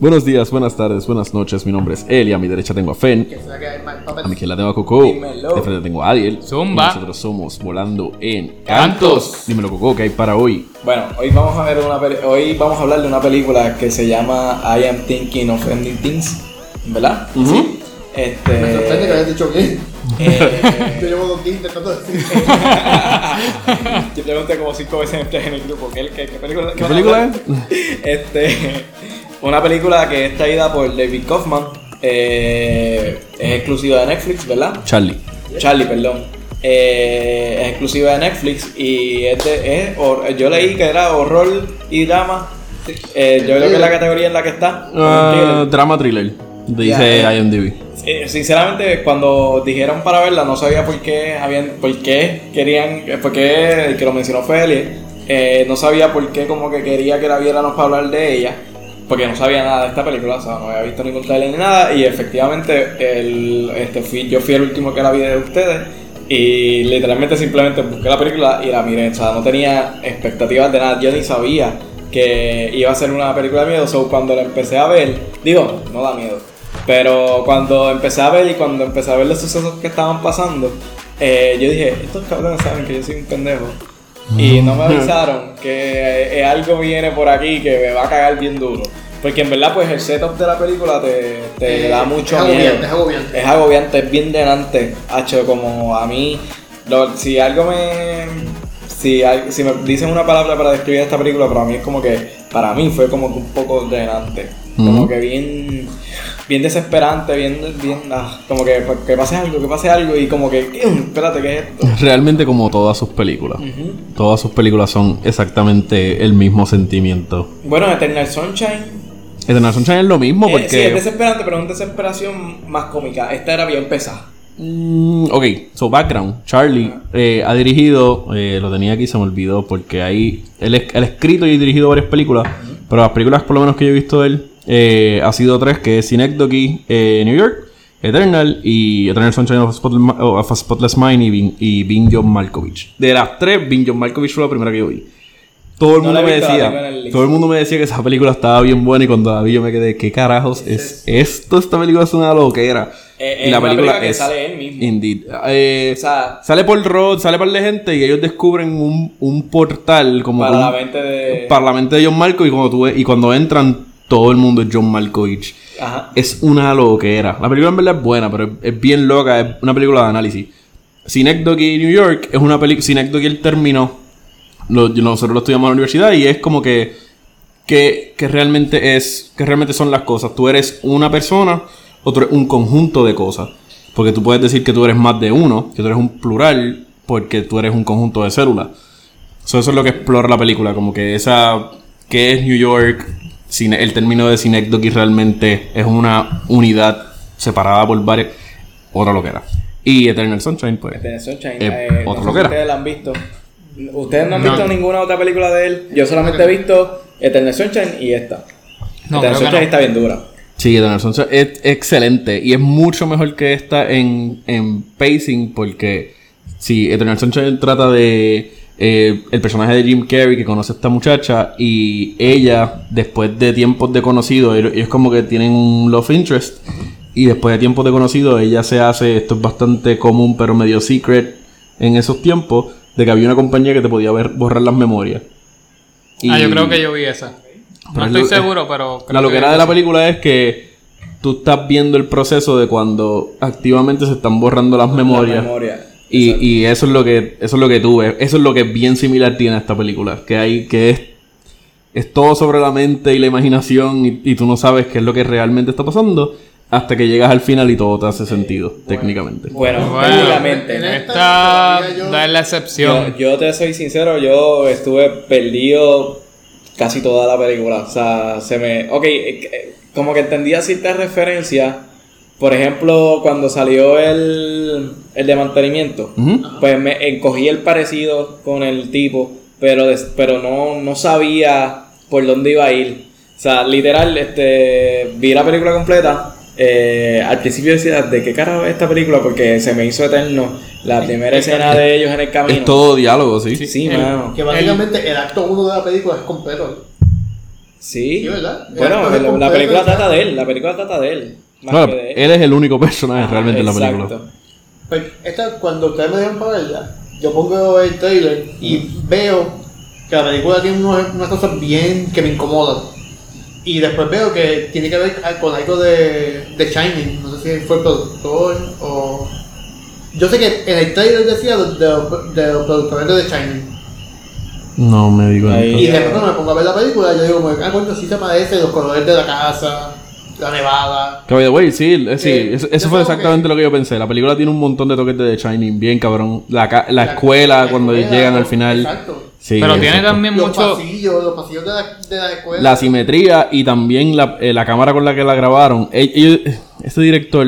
Buenos días, buenas tardes, buenas noches. Mi nombre es Eli. A mi derecha tengo a Fen. A mi izquierda tengo a Coco. Dímelo. De frente tengo a Adiel. Zumba. Y nosotros somos Volando en Cantos. Dímelo, Coco, ¿qué hay para hoy? Bueno, hoy vamos a ver una peli- hoy vamos a hablar de una película que se llama I Am Thinking of Ending Things, ¿verdad? Sí. Este Me sorprende que hayas dicho bien. eh, Yo llevo dos días intentando decir. yo pregunté como cinco veces en el grupo ¿qué, qué, qué película, ¿Qué película es? Este, una película que es traída por David Kaufman, eh, es exclusiva de Netflix, ¿verdad? Charlie. Charlie, perdón. Eh, es exclusiva de Netflix y es de- es yo leí que era horror y drama. Eh, yo creo que es la categoría en la que está. Ah, drama thriller. Dice Ya, IMDb. Eh, sinceramente, cuando dijeron para verla, no sabía por qué habían, por qué querían, por qué el que lo mencionó fue Eli, eh, no sabía por qué como que quería que la viéramos para hablar de ella, porque no sabía nada de esta película, o sea, no había visto ningún trailer ni nada, y efectivamente el, este, fui, yo fui el último que la vi de ustedes, y literalmente simplemente busqué la película y la miré, o sea, no tenía expectativas de nada, yo ni sabía que iba a ser una película de miedo, so cuando la empecé a ver, digo, no da miedo, pero cuando empecé a ver y cuando empecé a ver los sucesos que estaban pasando, eh, yo dije, estos cabrones saben que yo soy un pendejo. Y no me avisaron que eh, algo viene por aquí que me va a cagar bien duro. Porque en verdad, pues el setup de la película te, te Eh, da mucho es miedo. agobiante, es agobiante. Es agobiante, es bien denante. Hacho, como a mí, lo- si algo me. Si, si me dicen una palabra para describir esta película, para mí es como que. Para mí fue como que un poco denante. Como que bien. Bien desesperante, bien. bien ah, como que, pues, que pase algo, que pase algo. Y como que. Espérate, ¿qué es esto? Realmente como todas sus películas. Todas sus películas son exactamente el mismo sentimiento. Bueno, Eternal Sunshine. Eternal Sunshine es lo mismo eh, porque... sí, es desesperante, pero es una desesperación más cómica. Esta era bien pesada. Mm, ok, so background. Charlie eh, ha dirigido, eh, lo tenía aquí, se me olvidó, porque ahí él ha escrito y dirigido varias películas, pero las películas por lo menos que yo he visto de él eh, ha sido tres, que es Synecdoche, eh, New York, Eternal y Eternal Sunshine of a Spotless, of a Spotless Mind y Being, y Being John Malkovich. De las tres, Being John Malkovich fue la primera que yo vi. Todo el No mundo me decía, el todo el mundo me decía que esa película estaba bien buena y cuando la vi yo me quedé, ¿qué carajos es esto? Esta película es una loquera. Eh, y la película película que es sale él mismo. Indeed. Eh, O sea, sale por Rod, sale par de gente y ellos descubren un, un portal como para un- la mente de. para la mente de John Malkovich y cuando, tú y cuando entran todo el mundo es John Malkovich. Ajá. Es una loquera. La película en verdad es buena, pero es, es bien loca, es una película de análisis. Synecdoche New York es una película. Synecdoche él terminó. Lo- nosotros lo estudiamos en la universidad y es como que, que. que realmente es. Que realmente son las cosas. Tú eres una persona o tú eres un conjunto de cosas. Porque tú puedes decir que tú eres más de uno, que tú eres un plural, porque tú eres un conjunto de células. So, eso es lo que explora la película, como que esa. ¿Qué es New York? Cine- el término de Synecdoche realmente es una unidad separada por varias. Otra lo que era. Y Eternal Sunshine, pues. Eternal Sunshine. Eh, eh, otro no lo que era. ustedes la han visto. Ustedes no han No. visto ninguna otra película de él. Yo solamente he visto Eternal Sunshine y esta. No, Eternal Sunshine no. está bien dura. Sí, Eternal Sunshine es excelente. Y es mucho mejor que esta en, en pacing, porque. Sí, Eternal Sunshine trata de. Eh, el personaje de Jim Carrey que conoce a esta muchacha y ella, después de tiempos de conocido, ellos como que tienen un love interest. Y después de tiempos de conocido, ella se hace, esto es bastante común, pero medio secret en esos tiempos, de que había una compañía que te podía ver, borrar las memorias. Ah, yo creo que yo vi esa. Pero No es estoy lo- seguro, pero. creo La que loquera vi de la película es que tú estás viendo el proceso de cuando activamente se están borrando las memorias. La memoria. Y, y eso es lo que eso es lo que tú ves. Eso es lo que bien similar tiene esta película. Que hay que es, es todo sobre la mente y la imaginación y, y tú no sabes qué es lo que realmente está pasando hasta que llegas al final y todo te hace sentido técnicamente. Bueno, Bueno, técnicamente. en Esta yo- da la Yo, excepción. yo te soy sincero, yo estuve perdido casi toda la película. O sea, se me. Ok, eh, eh, como que entendía ciertas referencias. Por ejemplo, cuando salió el, el de mantenimiento, pues me encogí el parecido con el tipo, pero, des- pero no, no sabía por dónde iba a ir. O sea, literal, este, vi la película completa. eh, al principio decía, ¿de qué carajo es esta película? Porque se me hizo eterno la primera escena de ellos en el camino. Es todo diálogo, sí. Sí, El- mano. Que básicamente el acto 1 de la película es completo. Sí. Sí, ¿verdad? Bueno, la, película trata de él. La película trata de él. Más Claro, que de él. él es el único personaje realmente en la película. Pues, esta, cuando ustedes me dejan para verla, yo pongo el trailer y veo que la película tiene unos- unas cosas bien que me incomodan. Y después veo que tiene que ver con algo de, de Shining. No sé si fue el productor o. Yo sé que en el trailer decía de, de- de los productores de The Shining. No me digo Ahí. Y después cuando me pongo a ver la película, yo digo, ah, coño, sí se parece, los colores de la casa, la nevada. Que by the way, sí, eh, sí, Eh, eso, fue exactamente que- lo que yo pensé. La película tiene un montón de toques de The Shining, bien cabrón. La, ca- la, escuela, la cuando escuela, llegan al final. Exacto. Sí, Pero tiene exacto. también Los mucho. pasillos, los pasillos de la, de la escuela. La simetría y también la, eh, la cámara con la que la grabaron. Ellos- este director,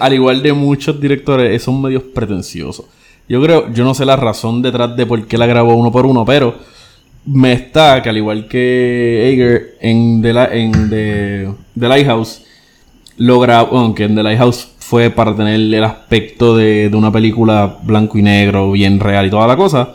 al igual de muchos directores, eh, son medios pretenciosos. Yo creo, yo no sé la razón detrás de por qué la grabó uno por uno, pero me está que al igual que Ager en The, en The, The Lighthouse, lo grabó, aunque en The Lighthouse fue para tener el aspecto de, de una película blanco y negro, bien real y toda la cosa,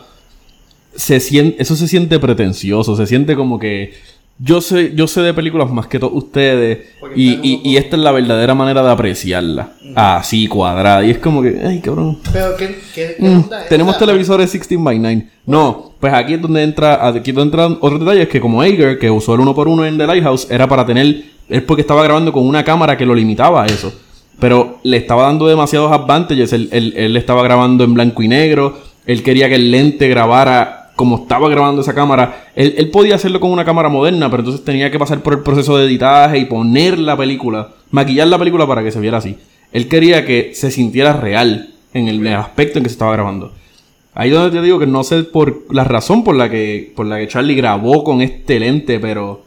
se siente, eso se siente pretencioso, se siente como que yo sé, yo sé de películas más que todos ustedes y, y- y esta es la verdadera manera de apreciarla, así cuadrada, y es como que, ay cabrón, Pero, ¿qué, qué, qué Mm, onda tenemos televisores 16 by 9. No, pues aquí es donde entra, aquí es donde otros detalles que como Ager, que usó el uno por uno en The Lighthouse, era para tener, es porque estaba grabando con una cámara que lo limitaba a eso. Pero le estaba dando demasiados advantages. Él, él- estaba grabando en blanco y negro. Él quería que el lente grabara como estaba grabando esa cámara. Él, él podía hacerlo con una cámara moderna, pero entonces tenía que pasar por el proceso de editaje y poner la película, maquillar la película para que se viera así. Él quería que se sintiera real en el aspecto en que se estaba grabando. Ahí donde te digo que no sé por la razón por la que por la que Charlie grabó con este lente, pero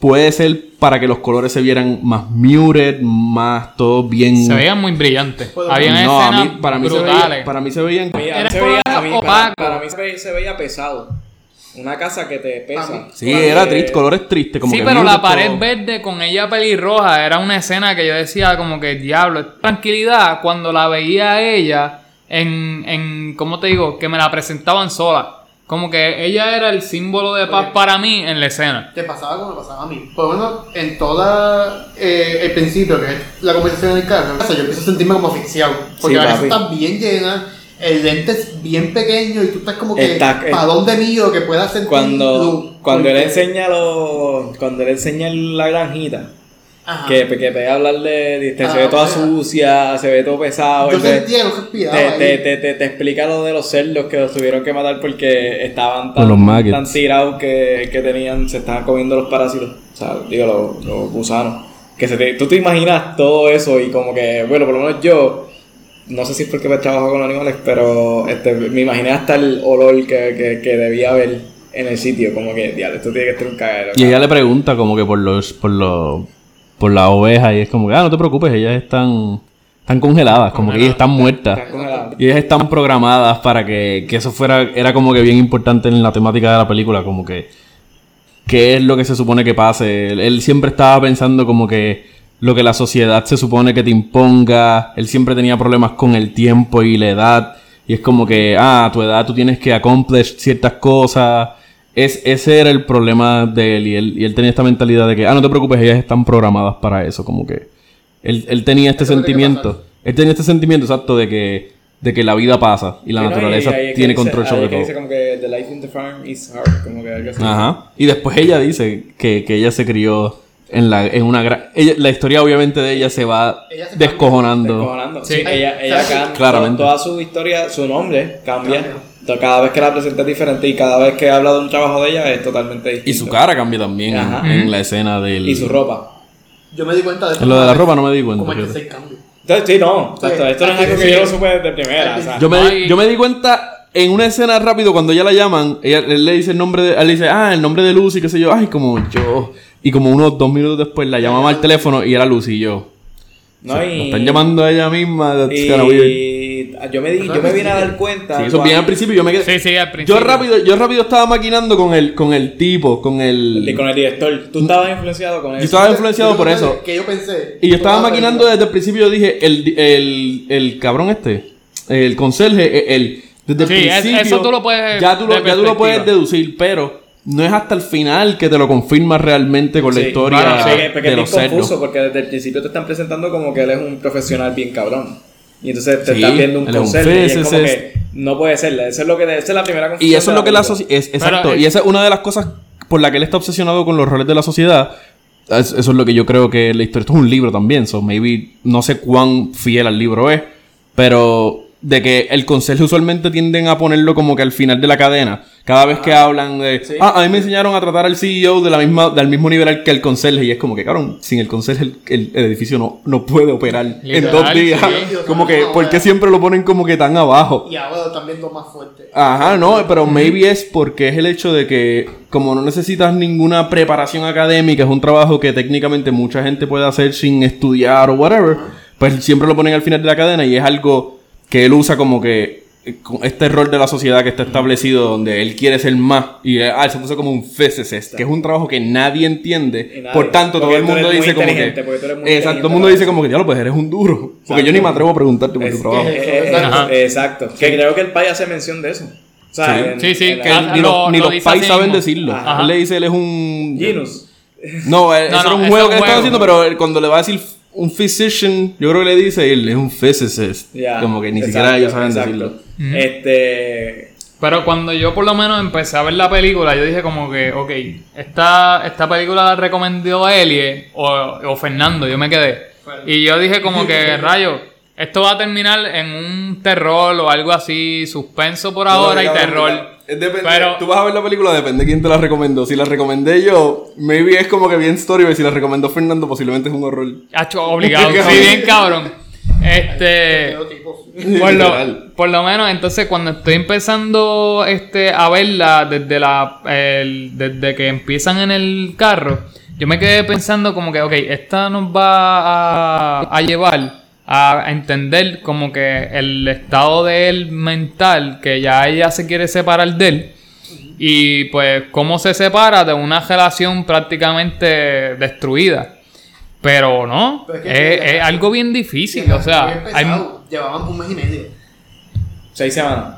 puede ser para que los colores se vieran más muted, más todo bien. Se veían muy brillantes. Habían no, a escenas mí, para mí se brutales. veía, para mí se veían Era se veía, a mí- para, opaco. para mí se veía, se veía pesado. Una casa que te pesa. Sí, Porque- era triste, colores tristes, como sí, que pero la pared todo. verde con ella pelirroja era una escena que yo decía como que diablo, tranquilidad cuando la veía ella en, en ¿cómo te digo? Que me la presentaban sola. Como que ella era el símbolo de paz Oye. para mí en la escena. Te pasaba como me pasaba a mí. Por lo menos en toda eh, el principio, que es la conversación en el carro, o sea, yo empiezo a sentirme como asfixiado. Porque Sí, la casa papi. está bien llena, el lente es bien pequeño y tú estás como que Está- para dónde mío que pueda sentir Cuando, luz? cuando él enseña los, cuando él enseña la granjita, Ajá. que, que te hablar de, de- Ah, se ve toda sucia, se ve todo pesado, yo te, te, te, te, te- te explica lo de los cerdos que los tuvieron que matar porque estaban los tan, tirados que, que tenían, se estaban comiendo los parásitos, o sea, digo, los, los gusanos. Que se te- tú te imaginas todo eso y como que, bueno, por lo menos yo, no sé si es porque me trabajo con animales, pero este, me imaginé hasta el olor que, que, que debía haber en el sitio, como que, diablo, esto tiene que estar un cagadero. Y ella le pregunta como que por los por los por la oveja y es como que, ah, no te preocupes, ellas están están congeladas, como que ellas están muertas. Y ellas están programadas para que, que eso fuera, era como que bien importante en la temática de la película, como que qué es lo que se supone que pase. Él, él siempre estaba pensando como que lo que la sociedad se supone que te imponga. Él siempre tenía problemas con el tiempo y la edad. Y es como que, ah, a tu edad tú tienes que accomplish ciertas cosas. Es, ese era el problema de él y, él. y él tenía esta mentalidad de que, ah, no te preocupes, ellas están programadas para eso. Como que él, él tenía este sentimiento. Él tenía este sentimiento exacto de que, de que la vida pasa y la Sí, ¿no? naturaleza Y tiene dice- control sobre todo. dice como que the life in the farm is hard, como que algo así. Ajá. Y después ella dice que, que ella se crió en la en una gran la historia obviamente de ella se va Ella se descojonando. Descojonando. Sí. Sí, ella, cambia. claramente. Toda su historia, su nombre cambia. Cambia. Cada vez que la presenta es diferente y cada vez que habla de un trabajo de ella es totalmente distinto. Y su cara cambia también en- Ajá. en, la escena del Y su ropa. Yo me di cuenta de eso. En lo de la ropa no me di cuenta, Como fíjate. tercer cambio. Entonces, sí, no. Esto, esto no es algo que yo lo supe de primera. O sea, Yo me, yo me di cuenta en una escena rápido cuando ella la llaman, ella, él le dice el nombre de, él le dice, ah, el nombre de Lucy, qué sé yo, ay, como yo. Y como unos dos minutos después la llamaba al teléfono y era Lucy y yo. no, La y, están llamando a ella misma, that's y. yo me, di, yo me vine a dar cuenta. Sí, eso bien al principio yo me quedé. Sí, sí, al principio. Yo rápido, yo rápido estaba maquinando con el, con el tipo, con el. Y con el director. Tú estabas influenciado con Yo eso. estaba influenciado Yo por eso. Que yo pensé. Y yo estaba la maquinando desde el principio, yo dije, el, el, el cabrón este, el conserje, el, desde el Sí, es- principio. eso tú lo puedes Ya tú lo, ya tú lo puedes deducir, pero no es hasta el final que te lo confirma realmente con la Sí, historia bueno, sí, porque de es los cerdos. confuso porque desde el principio te están presentando como que él es un profesional bien cabrón. Y entonces te Sí, estás viendo un conserje y es como que no puede ser. Eso es lo que esa es la primera confusión. Y eso es lo que la sociedad... Exacto. Pero, y esa es una de las cosas por la que él está obsesionado con los roles de la sociedad. Es- Eso es lo que yo creo que la historia... Esto es un libro también, so maybe... No sé cuán fiel al libro es, pero... De que el conserje usualmente tienden a ponerlo como que al final de la cadena. Cada vez que hablan de... sí. Ah, a mí me enseñaron a tratar al CEO de la misma, del mismo nivel que el conserje. Y es como que, cabrón, sin el conserje el, el- el edificio no, no puede operar en dos días. sí. Como que, ¿por qué ya. siempre lo ponen como que tan abajo? Y ahora también lo más fuerte. Ajá, no, pero maybe es porque es el hecho de que como no necesitas ninguna preparación académica, es un trabajo que técnicamente mucha gente puede hacer sin estudiar o whatever, pues siempre lo ponen al final de la cadena y es algo que él usa como que eh, con este rol de la sociedad que está establecido donde él quiere ser más y eh, ah, él se puso como un physicist, que es un trabajo que nadie entiende, nadie. por tanto todo el mundo dice como que exacto, todo el mundo dice como que ya lo pues eres un duro, porque yo ni me atrevo a preguntarte por tu trabajo. exacto. Que creo que el país hace mención de eso. O sea, Sí. en- Sí, sí, en la- que- Que Ah, ni, lo- los, ni lo los dice pais saben mismo. decirlo. Ajá. Él le dice, él es un... Genus. No, No, eso no, era un juego que un estaba haciendo, pero cuando le va a decir un physician, yo creo que le dice él es un physicist. Como que ni exacto, siquiera ellos saben exacto. decirlo. Este. Pero cuando yo por lo menos empecé a ver la película, yo dije como que, ok, esta, esta película la recomendó Elie o, o Fernando, yo me quedé. Y yo dije como que, rayo, esto va a terminar en un terror o algo así, suspenso por ahora y terror. Pero- tú vas a ver la película, depende de quién te la recomendó. Si la recomendé yo, maybe es como que bien story, pero si la recomendó Fernando, posiblemente es un horror. Hacho, obligado, sí, bien cabrón. Este... Por lo, por lo menos, entonces, cuando estoy empezando este, a verla desde, la, el- desde que empiezan en el carro, yo me quedé pensando como que, ok, esta nos va a, a llevar a entender como que el estado de él mental, que ya ella se quiere separar de él, y pues cómo se separa de una relación prácticamente destruida. Pero no, Pero es que- es, es algo bien difícil, o sea, hay. Llevaban un mes y medio. Seis semanas.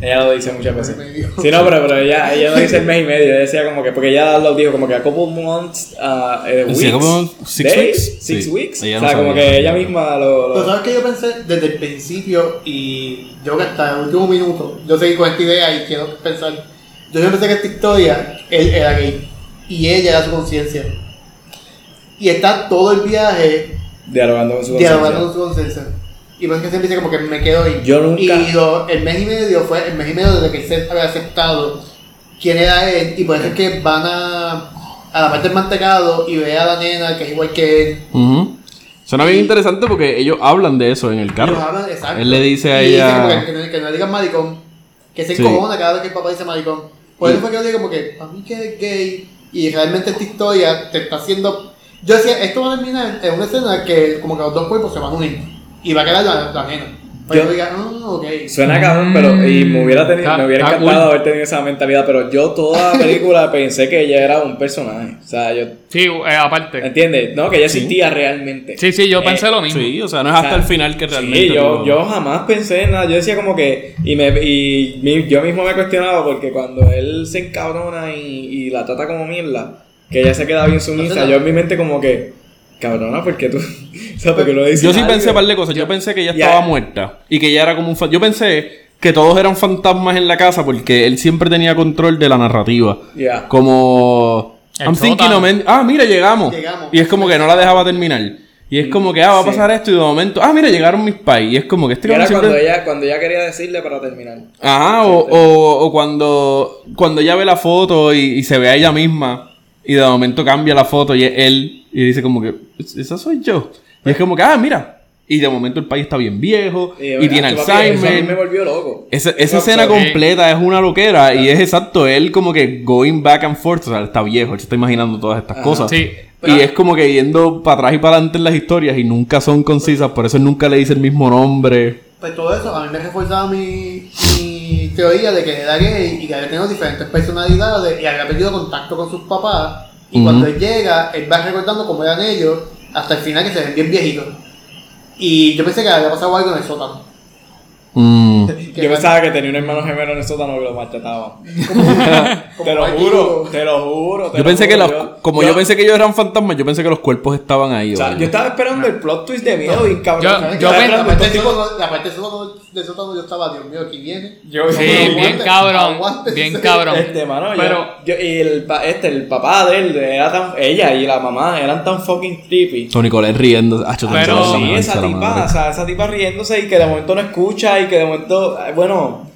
Ella lo dice muchas veces. Sí, no, pero, pero ella, ella no dice el mes y medio. Ella decía como que, porque ella lo dijo como que a couple months, uh, eh, weeks, Decía como six days, weeks. six Sí. weeks. Ella o no sea, como sabía. que ella misma lo. lo- Pero sabes que yo pensé desde el principio y yo que hasta el último minuto, yo seguí con esta idea y quiero pensar, yo siempre pensé que esta historia, él era gay y ella era su conciencia. Y está todo el viaje dialogando con su dialogando conciencia. con su conciencia. Y por eso que siempre dice como que me quedo ahí. Yo nunca- Y lo- el mes y medio fue el mes y medio desde que él se había aceptado quién era él y por eso es que van a, a la parte del mantecado y ve a la nena que es igual que él. Ujú. Suena bien interesante porque ellos hablan de eso en el carro. Ellos hablan, exacto. Él le dice a Y ella- que, que no, que no le digan maricón. Que se Sí. encojona cada vez que el papá dice maricón. Por eso fue que yo digo como que, para mí que eres gay y realmente esta historia te está haciendo... Yo decía, esto va a terminar en una escena que como que los dos cuerpos se van a unir. Y va a quedar la, la nena. Pero Yo- diga, ah, ok. Suena cabrón, pero y me hubiera tenido, Está- me hubiera encantado cool. haber tenido esa mentalidad, pero yo toda la película pensé que ella era un personaje. O sea, yo Sí, eh, aparte. ¿entiendes? No, que ella existía realmente. Sí, sí, yo Eh, pensé lo mismo. Sí, o sea, no es O hasta sea, el final que realmente. Sí, yo, yo jamás pensé en nada. Yo decía como que. Y, me, y mi- yo mismo me cuestionaba porque cuando él se encabrona y, y la trata como mierda, que ella se queda bien sumisa, yo en mi mente como que. Cabrona, ¿por qué tú? o sea, porque dices Yo sí pensé un par de cosas. Yo pensé que ella estaba muerta. Y que ella era como un fan. Yo pensé que todos eran fantasmas en la casa porque él siempre tenía control de la narrativa. Ya. Como. El I'm thinking of Ah, mira, llegamos. Llegamos. Y es como que no la dejaba terminar. Y es como que, ah, va a Sí. pasar esto y de momento, ah, mira, llegaron mis pais. Y es como que este Y era cuando ella, cuando ella quería decirle para terminar. Ajá, o, o, o cuando, cuando ella ve la foto y, y se ve a ella misma y de momento cambia la foto y es él y dice como que, esa soy yo. Y es como que, ah, mira. Y de momento el país está bien viejo y, tiene ah, papi, Eso a mí me Alzheimer. volvió loco. Esa, esa escena completa es una loquera y es exacto, él como que going back and forth, o sea, él está viejo, él se está imaginando todas estas Ajá. cosas. Sí. Y es como que yendo para atrás y para adelante en las historias y nunca son concisas, por eso él nunca le dice el mismo nombre. Pues todo eso a mí me reforzaba mi, mi teoría de que era gay y que había tenido diferentes personalidades y había perdido contacto con sus papás. Y cuando él llega, él va recordando cómo eran ellos hasta el final que se ven bien viejitos. Y yo pensé que había pasado algo en el sótano. Mm. que Yo pensaba que tenía un hermano gemelo en el sótano que lo maltrataba. te lo juro, te lo juro. te Yo lo pensé que juro, los, como yo, pensé que ellos eran fantasmas, yo pensé que los cuerpos estaban ahí. O sea, yo estaba esperando el plot twist de miedo y cabrón. Yo- ¿Sabes yo la parte del tipo- sótano- sótano, yo estaba, Dios mío, aquí viene. Yo- Sí, yo- bien cabrón. aguante. Bien cabrón. Este, mano, yo- Pero- yo, y el, pa- este, el papá de él, era tan, ella y la mamá eran tan fucking creepy. Tony Colette riendo. Ah, chota, Pero- Sí, esa tipa, o sea, esa tipa riéndose y que de momento no escucha y que de momento, bueno,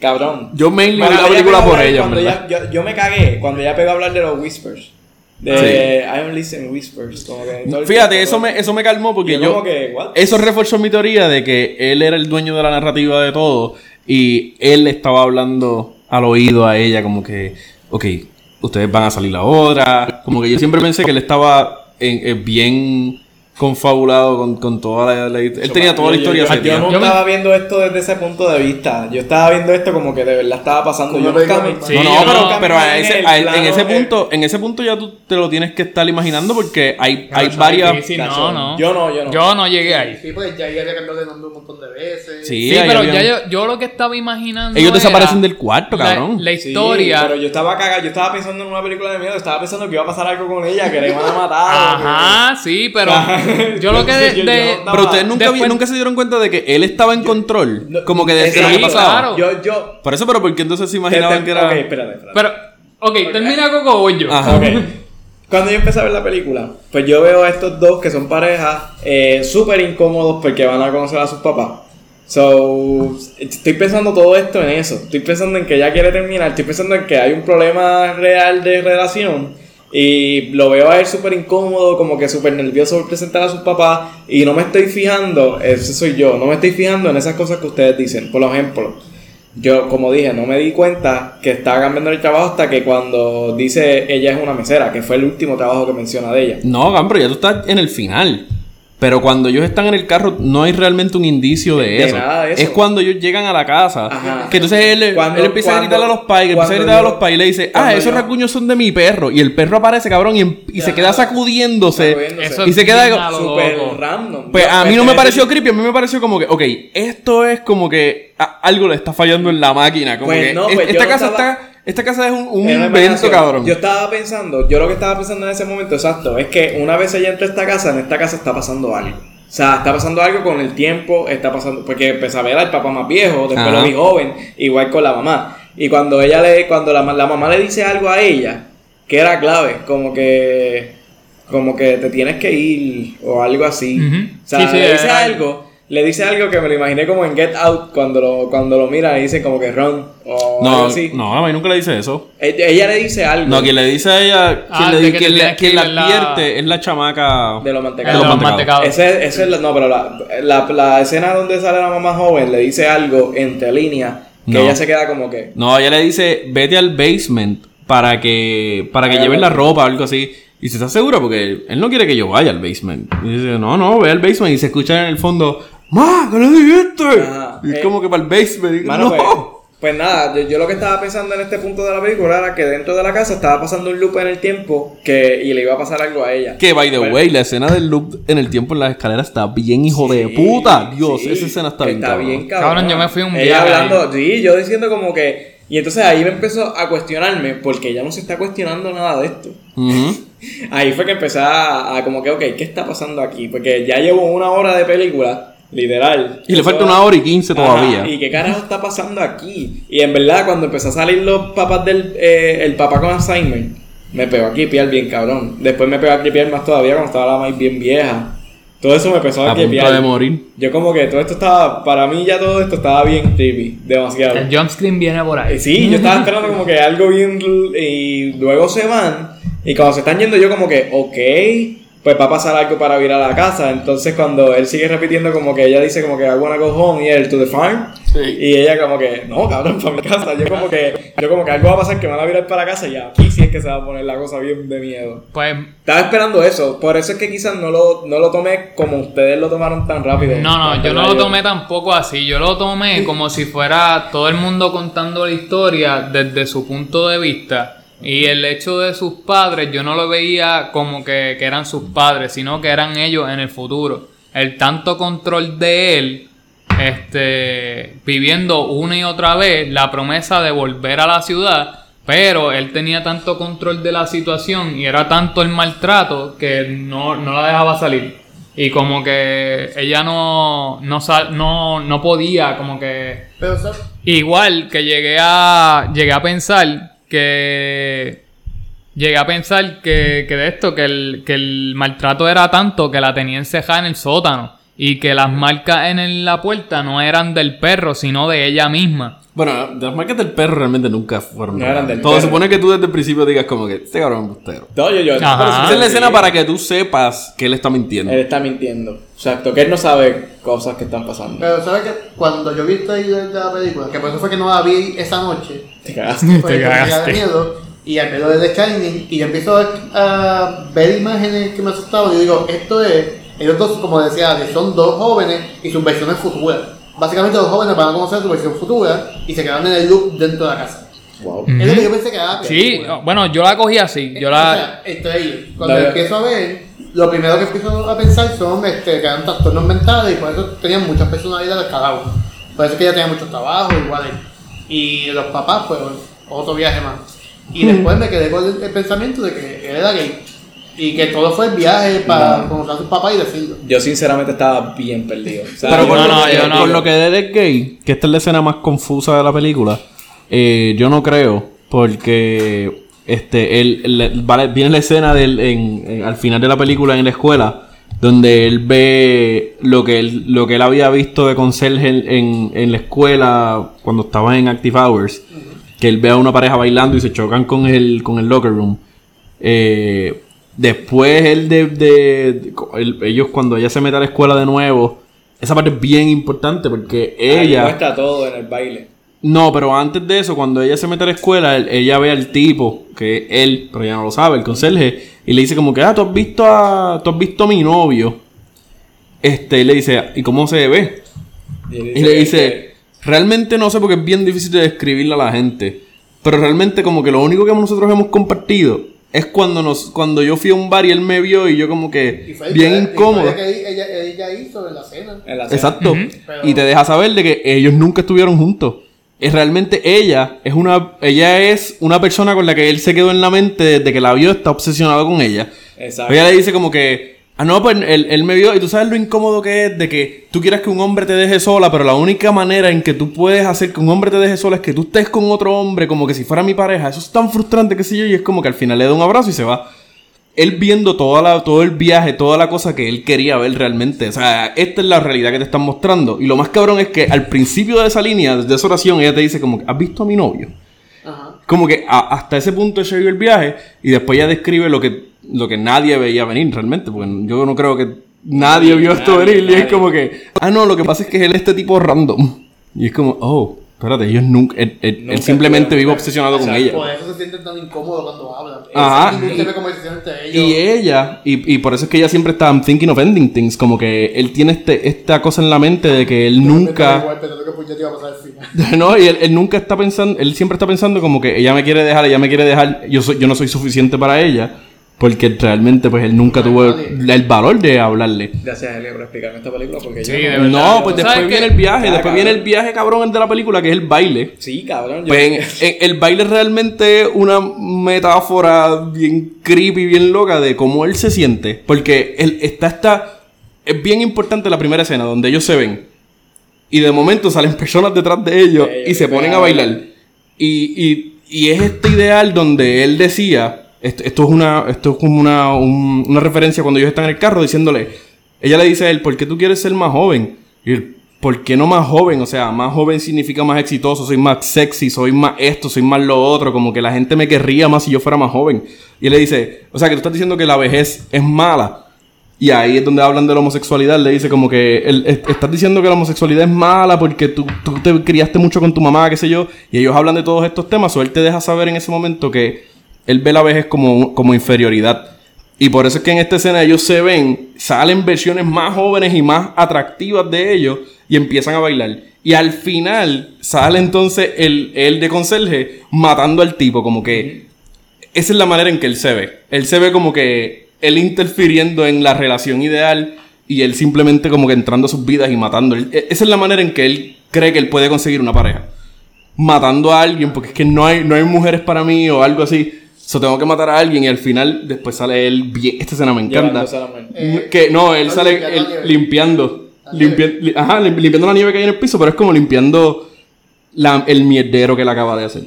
cabrón. Yo Cuando la película por ella, cuando yo, yo me cagué cuando ella pegó a hablar de los whispers. De I don't listen whispers. Como que Fíjate, tiempo, eso me, eso me calmó porque yo yo. como que? Eso reforzó mi teoría de que él era el dueño de la narrativa de todo y él estaba hablando al oído a ella como que, ok, ustedes van a salir ahora. Como que yo siempre pensé que él estaba en- eh, bien confabulado con, con toda la, la- Él tenía toda la Yo- historia yo, no Yo me- estaba viendo esto desde ese punto de vista. Yo estaba viendo esto como que de verdad estaba pasando. Yo nunca película me- Sí, no, no, yo pero, no- pero a ese, el a- en ese eh, punto, en ese punto ya tú te lo tienes que estar imaginando porque hay, hay varias. difícil, Tacho, no, no. yo no, yo no. Yo no llegué ahí. Sí, pues ya ella había cambiado de nombre un montón de veces. Sí, pero habían- ya yo, yo lo que estaba imaginando. Ellos era desaparecen del cuarto, cabrón. La, historia. pero yo estaba cagado, yo estaba pensando en una película de miedo, estaba pensando que iba a pasar algo con ella, que la iban a matar. Ajá, sí, pero yo lo que de, Yo- yo de- estaba- Pero ustedes nunca, Después- nunca se dieron cuenta de que él estaba en control. No, como que de, de lo que exacto. pasaba. claro. Yo, yo. Por eso, pero porque entonces se imaginaban te- que era. Ok, espérate, espérate. Pero, ok, termina Coco voy yo. Ajá. Ok. Cuando yo empecé a ver la película, pues yo veo a estos dos que son pareja eh, súper incómodos porque van a conocer a sus papás. So, estoy pensando todo esto en eso. Estoy pensando en que ella quiere terminar. Estoy pensando en que hay un problema real de relación. Y lo veo a él súper incómodo, como que súper nervioso por presentar a sus papás. Y no me estoy fijando, ese soy yo, no me estoy fijando en esas cosas que ustedes dicen. Por ejemplo, yo, como dije, no me di cuenta que estaba cambiando el trabajo hasta que cuando dice ella es una mesera, que fue el último trabajo que menciona de ella. No, Gam, pero ya tú estás en el final. Pero cuando ellos están en el carro, no hay realmente un indicio de, De eso. nada de eso. Es cuando ellos llegan a la casa. Ajá. Que entonces él, Cuando- él empieza a gritarle a los pais, empieza a gritar a los pais y le dice, ah, esos yo- rasguños son de mi perro. Y el perro aparece, cabrón, y, em- y se queda sacudiéndose. Eso Y se queda loco. random. Pues a mí no me pareció creepy, a mí me pareció como que, ok, esto es como que algo le está fallando en la máquina. Como Pues que no, es- pues esta no casa estaba- está. Esta casa es un, un invento, cabrón. Yo estaba pensando, yo lo que estaba pensando en ese momento exacto es que una vez ella entra a esta casa, en esta casa está pasando algo. O sea, está pasando algo con el tiempo, está pasando, porque empecé a ver al papá más viejo, después Ajá. lo vi joven, igual con la mamá. Y cuando ella le, cuando la, la mamá le dice algo a ella, que era clave, como que, como que te tienes que ir o algo así. O sea, Sí, sí, le dice algo, le dice algo que me lo imaginé como en Get Out cuando lo, cuando lo mira y dice como que run o algo así. no, a mí nunca le dice eso. Ella, ella le dice algo. No, quien le dice a ella, quien, Ah, le, quien le- quien la advierte es la chamaca De los mantecados. de los mantecados. mantecados. Ese, ese es la, no, pero la, la, la escena donde sale la mamá joven le dice algo entre líneas que No. ella se queda como que. No, ella le dice, vete al basement para que para que Hágalo. lleven la ropa o algo así. Y se está segura porque él no quiere que yo vaya al basement. Y dice, no, no, ve al basement. Y se escucha en el fondo, ¡Ma! ¿Qué le dijiste? Ajá. Y es Eh, como que para el basement. Y, Mano, no. pues, pues nada, yo, yo lo que estaba pensando en este punto de la película era que dentro de la casa estaba pasando un loop en el tiempo que, y le iba a pasar algo a ella. Que, by the Bueno, way, la escena del loop en el tiempo en las escaleras está bien hijo de sí, puta. Dios, sí, esa escena está bien Está cabrón. bien cabrón. Cabrón, yo me fui un Ella viaje hablando, sí, yo diciendo como que. Y entonces ahí me empezó a cuestionarme porque ella no se está cuestionando nada de esto. Ujú. Ahí fue que empecé a, a como que, ok, ¿qué está pasando aquí? Porque ya llevo una hora de película, literal. Y le falta una hora y quince todavía. Ajá, ¿Y qué carajo está pasando aquí? Y en verdad, cuando empezó a salir los papás del... eh, el papá con Alzheimer, me pegó a clipear bien cabrón. Después me pegó a clipear más todavía cuando estaba la más bien vieja. Todo eso me empezó a, A punto clipear. de morir. Yo como que todo esto estaba... Para mí ya todo esto estaba bien creepy. Demasiado. El jump screen viene por Eh, ahí. Sí, yo estaba esperando como que algo bien y luego se van y cuando se están yendo yo como que, ok, pues va a pasar algo para ir a la casa. Entonces cuando él sigue repitiendo como que ella dice como que I wanna go home y él to the farm y ella como que, no cabrón, para mi casa. Yo como que, yo como que algo va a pasar que van a virar para casa y aquí sí es que se va a poner la cosa bien de miedo. Pues Estaba esperando eso, por eso es que quizás no lo, no lo tomé como ustedes lo tomaron tan rápido. No, no, yo no lo tomé tampoco así. Yo lo tomé como si fuera todo el mundo contando la historia desde su punto de vista. Y el hecho de sus padres, yo no lo veía como que, que eran sus padres, sino que eran ellos en el futuro. El tanto control de él este, viviendo una y otra vez la promesa de volver a la ciudad, pero él tenía tanto control de la situación y era tanto el maltrato que no, no la dejaba salir. Y como que ella no, no, sal- no, no podía, como que... Igual que llegué a, llegué a pensar que... Llegué a pensar que, que de esto, que el, que el maltrato era tanto que la tenía encejada en el sótano. Y que las marcas en el- la puerta no eran del perro, sino de ella misma. Bueno, las marcas del perro realmente nunca fueron. No eran del Todo perro. supone que tú desde el principio digas como que este cabrón es embustero. No, yo, yo. Esa es la escena para que tú sepas que él está mintiendo. Él está mintiendo. Exacto, que él no sabe cosas que están pasando. Pero sabes que cuando yo vi de la película, que por eso fue que no la vi esa noche, Te cagaste. Te me cagaste. miedo, y al verlo de The Shining, y yo empiezo a, a ver imágenes que me asustaban, y yo digo, esto es, ellos dos, como decía Alex, son dos jóvenes y sus versiones futuras. Básicamente los jóvenes van a conocer su versión futura y se quedan en el loop dentro de la casa. Wow. Es lo que yo pensé que era Sí, película. bueno, yo la cogí así. Yo O la... sea, el trailer. Cuando La- empiezo a ver, lo primero que empiezo a pensar son este, que eran trastornos mentales y por eso tenían muchas personalidades cada uno. Por eso es que ella tenía mucho trabajo, igual. Y los papás, pues, otro viaje más. Y después me quedé con el, el pensamiento de que él era gay. Y que todo fue el viaje para No. conocer a su papá y decirlo. Yo sinceramente estaba bien perdido. O sea, Pero por, no, lo no, que, yo no. por lo que él es gay, que esta es la escena más confusa de la película, eh, yo no creo, porque este él, él- vale, viene la escena del, en- en- al final de la película en la escuela, donde él ve lo que él, lo que él había visto de conserje en, en, en la escuela cuando estaba en Active Hours, que él ve a una pareja bailando y se chocan con el, con el locker room. Eh, después él de, de- ellos cuando ella se mete a la escuela de nuevo, esa parte es bien importante porque ahí ella muestra todo en el baile. no, pero antes de eso, cuando ella se mete a la escuela, él- ella ve al tipo, que es él, pero ella no lo sabe, el conserje, y le dice como que, ah, tú has visto a, tú has visto a mi novio. Este, y le dice, ¿y cómo se ve? Y le dice, realmente no sé porque es bien difícil de describirle a la gente. Pero realmente como que lo único que nosotros hemos compartido es cuando nos, cuando yo fui a un bar y él me vio y yo como Y que fue bien incómodo. historia que ella, ella hizo en la cena. En la cena. Exacto. Pero- Y te deja saber de que ellos nunca estuvieron juntos. Es realmente ella es una ella es una persona con la que él se quedó en la mente desde que la vio está obsesionado con ella. Exacto. Ella le dice como que ah no pues él, él me vio y tú sabes lo incómodo que es de que tú quieras que un hombre te deje sola pero la única manera en que tú puedes hacer que un hombre te deje sola es que tú estés con otro hombre como que si fuera mi pareja. Eso es tan frustrante que sé yo y es como que al final le da un abrazo y se va él viendo toda la, todo el viaje, toda la cosa que él quería ver realmente. O sea, esta es la realidad que te están mostrando. Y lo más cabrón es que al principio de esa línea, de esa oración, ella te dice como, ¿has visto a mi novio? Ajá. Como que a- hasta ese punto se vio el viaje y después ella describe lo que, lo que nadie veía venir realmente. Porque yo no creo que nadie vio esto Nadie, venir. Y es nadie. como que, ah, no, lo que pasa es que él es este tipo random. Y es como, oh, espérate, ellos nunca, él, él- él Nunca simplemente estuvieron vive obsesionado con ella. Por eso se sienten tan incómodos cuando hablan. Ajá. Entre ellos. Y ella, y, y por eso es que ella siempre está thinking of ending things, como que él tiene este, esta cosa en la mente de que él nunca, Igual, pero que ya te iba a pasar al final. no, y él, él nunca está pensando, él siempre está pensando como que ella me quiere dejar, ella me quiere dejar, yo soy, yo no soy suficiente para ella, porque realmente pues él nunca tuvo el, el valor de hablarle. Gracias, Elia, por explicarme esta película. Porque Sí, yo de verdad. No, pues ¿Sabes después viene el viaje, Ya, después cabrón. viene el viaje cabrón el de la película, que es el baile. Sí, cabrón. Yo, Pues en- en- el baile es realmente una metáfora bien creepy, bien loca de cómo él se siente. Porque él está esta. Es bien importante la primera escena donde ellos se ven. Y de momento salen personas detrás de ellos Ellos y se ponen a a bailar. Y, y, y es este ideal donde él decía. Esto, es una. Esto es como una, un- una referencia cuando ellos están en el carro diciéndole. Ella le dice a él, ¿por qué tú quieres ser más joven? Y él, ¿por qué no más joven? O sea, más joven significa más exitoso, soy más sexy, soy más esto, soy más lo otro, como que la gente me querría más si yo fuera más joven. Y él le dice, o sea, que tú estás diciendo que la vejez es mala. Y ahí es donde hablan de la homosexualidad. Le dice como que estás diciendo que la homosexualidad es mala porque tú, tú te criaste mucho con tu mamá, qué sé yo. Y ellos hablan de todos estos temas. O él te deja saber en ese momento que él ve la vejez como, como inferioridad. Y por eso es que en esta escena ellos se ven, salen versiones más jóvenes y más atractivas de ellos y empiezan a bailar. Y al final sale entonces el, el de conserje matando al tipo, como que esa es la manera en que él se ve. Él se ve como que él interfiriendo en la relación ideal y él simplemente como que entrando a sus vidas y matando. E- esa es la manera en que él cree que él puede conseguir una pareja. Matando a alguien, porque es que no hay, no hay mujeres para mí o algo así. So tengo que matar a alguien y al final después sale él bien. Esta escena me encanta. Eh, que no, él no, sale limpiando él limpiando. Li- ajá, lim- limpiando la nieve que hay en el piso, pero es como limpiando la- el mierdero que él acaba de hacer.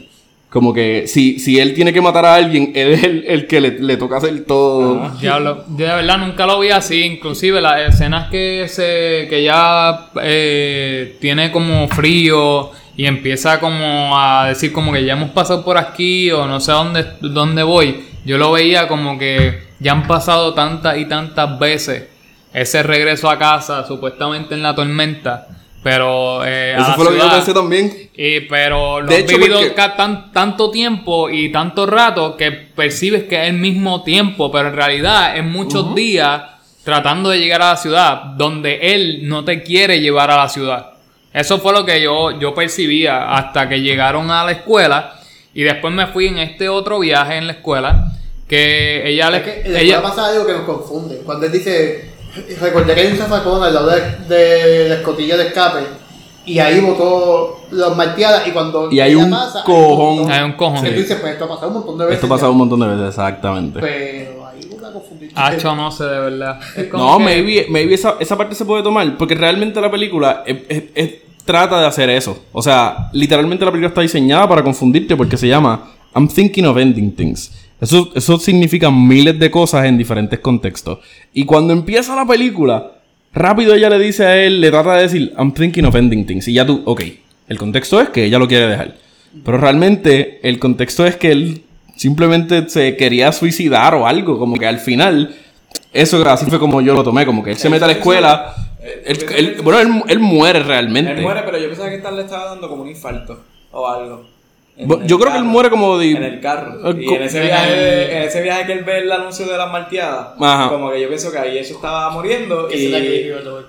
Como que si, si él tiene que matar a alguien, él es el, el que le, le toca hacer todo. Diablo, yo de verdad nunca lo vi así, inclusive las escenas que se que ya eh, tiene como frío y empieza como a decir como que ya hemos pasado por aquí o no sé a dónde, dónde voy, yo lo veía como que ya han pasado tantas y tantas veces ese regreso a casa supuestamente en la tormenta, pero eh, a Eso la fue lo que yo ciudad- pensé también. y, pero lo De has hecho, vivido porque- tan- tanto tiempo y tanto rato que percibes que es el mismo tiempo, pero en realidad es muchos días tratando de llegar a la ciudad donde él no te quiere llevar a la ciudad. Eso fue lo que yo, yo percibía hasta que llegaron a la escuela y después me fui en este otro viaje en la escuela que ella le... Es que en la ella, escuela pasa algo que nos confunde. Cuando él dice, recordé que hay un zafacón al lado de, de la escotilla de escape y ahí botó los marteadas y cuando Y hay un pasa, cojón. Hay un cojón. Sí. tú dices, pues esto ha pasado un montón de veces. Esto ha ya. pasado un montón de veces, exactamente. Pero ahí una confundida. Hacho, no sé de verdad. No, que- maybe, maybe esa, esa parte se puede tomar, porque realmente la película es- es- es- trata de hacer eso. O sea, literalmente la película está diseñada para confundirte porque se llama I'm thinking of ending things. Eso, eso significa miles de cosas en diferentes contextos. Y cuando empieza la película, rápido ella le dice a él, le trata de decir I'm thinking of ending things. Y ya tú, ok, el contexto es que ella lo quiere dejar. Pero realmente el contexto es que él simplemente se quería suicidar o algo. Como que al final eso así fue como yo lo tomé, como que él se mete a la escuela. él- él- bueno, él, él muere realmente. Él muere, pero yo pensaba que le estaba dando como un infarto o algo. El yo creo que él carro. muere como de- En el carro. Eh, Y en ese, viaje, en ese viaje que él ve el anuncio de las marteadas, Ajá. como que yo pienso que ahí eso estaba muriendo y...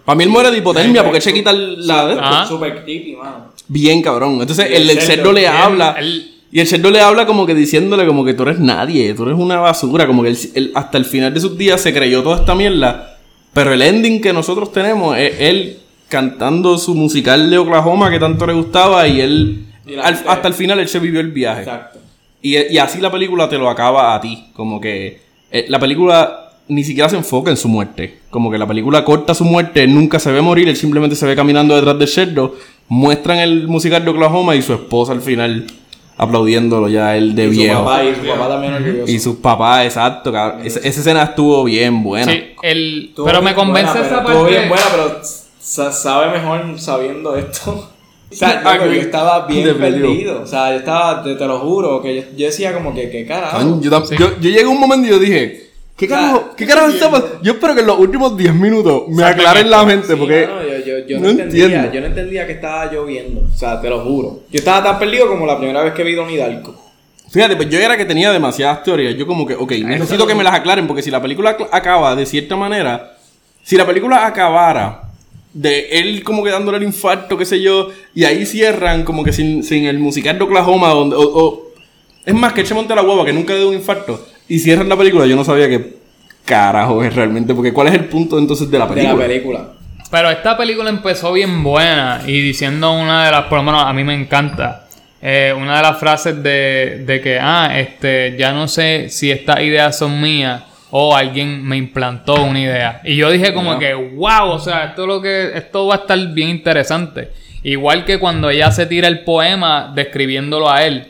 Para mí él muere de hipotermia porque él se quita la de Ah. Super creepy, mano. Bien cabrón. Entonces el, el el cerdo, le Él- habla. él- Y el cerdo le habla como que diciéndole como que tú eres nadie, tú eres una basura, como que él, él hasta el final de sus días se creyó toda esta mierda. Pero el ending que nosotros tenemos es él cantando su musical de Oklahoma que tanto le gustaba y él al- hasta el final él se vivió el viaje. Exacto. Y, y así la película te lo acaba a ti. Como que eh, la película ni siquiera se enfoca en su muerte. Como que la película corta su muerte, él nunca se ve morir, él simplemente se ve caminando detrás del cerdo. Muestran el musical de Oklahoma y su esposa al final aplaudiéndolo ya él de Y su viejo. papá, y su papá también orgulloso. Y sus papás, exacto. Esa, esa escena estuvo bien buena. Sí, el, pero me convence buena, esa pero parte. Estuvo bien buena, pero sa- sabe mejor sabiendo esto. O sea, yo estaba bien perdido. O sea, yo estaba, te, te lo juro, que yo, yo decía como que, ¿qué carajo? Yo, tam- Sí. yo, yo llegué a un momento y yo dije, ¿qué carajo, ¿qué carajo está pasando? Yo espero que en los últimos 10 minutos me aclaren la mente Sí, porque... no, yo, yo, yo no, no entendía, entiendo. yo no entendía que estaba lloviendo. O sea, te lo juro. Yo estaba tan perdido como la primera vez que vi Donnie Darko. Fíjate, pues yo era que tenía demasiadas teorías. Yo como que, ok, necesito que me las aclaren porque si la película ac- acaba de cierta manera, si la película acabara de él como que dándole el infarto, qué sé yo, y ahí cierran como que sin, sin el musical de Oklahoma, donde, o, o- es más que eche monte a la hueva que nunca le dio un infarto, y cierran la película, yo no sabía qué carajo es realmente, porque cuál es el punto entonces de la De película. la película. Pero esta película empezó bien buena y diciendo una de las, por lo menos a mí me encanta, eh, una de las frases de, de que, ah, este, ya no sé si estas ideas son mías o alguien me implantó una idea. Y yo dije como que, wow, o sea, esto, lo que, esto va a estar bien interesante. Igual que cuando ella se tira el poema describiéndolo a él,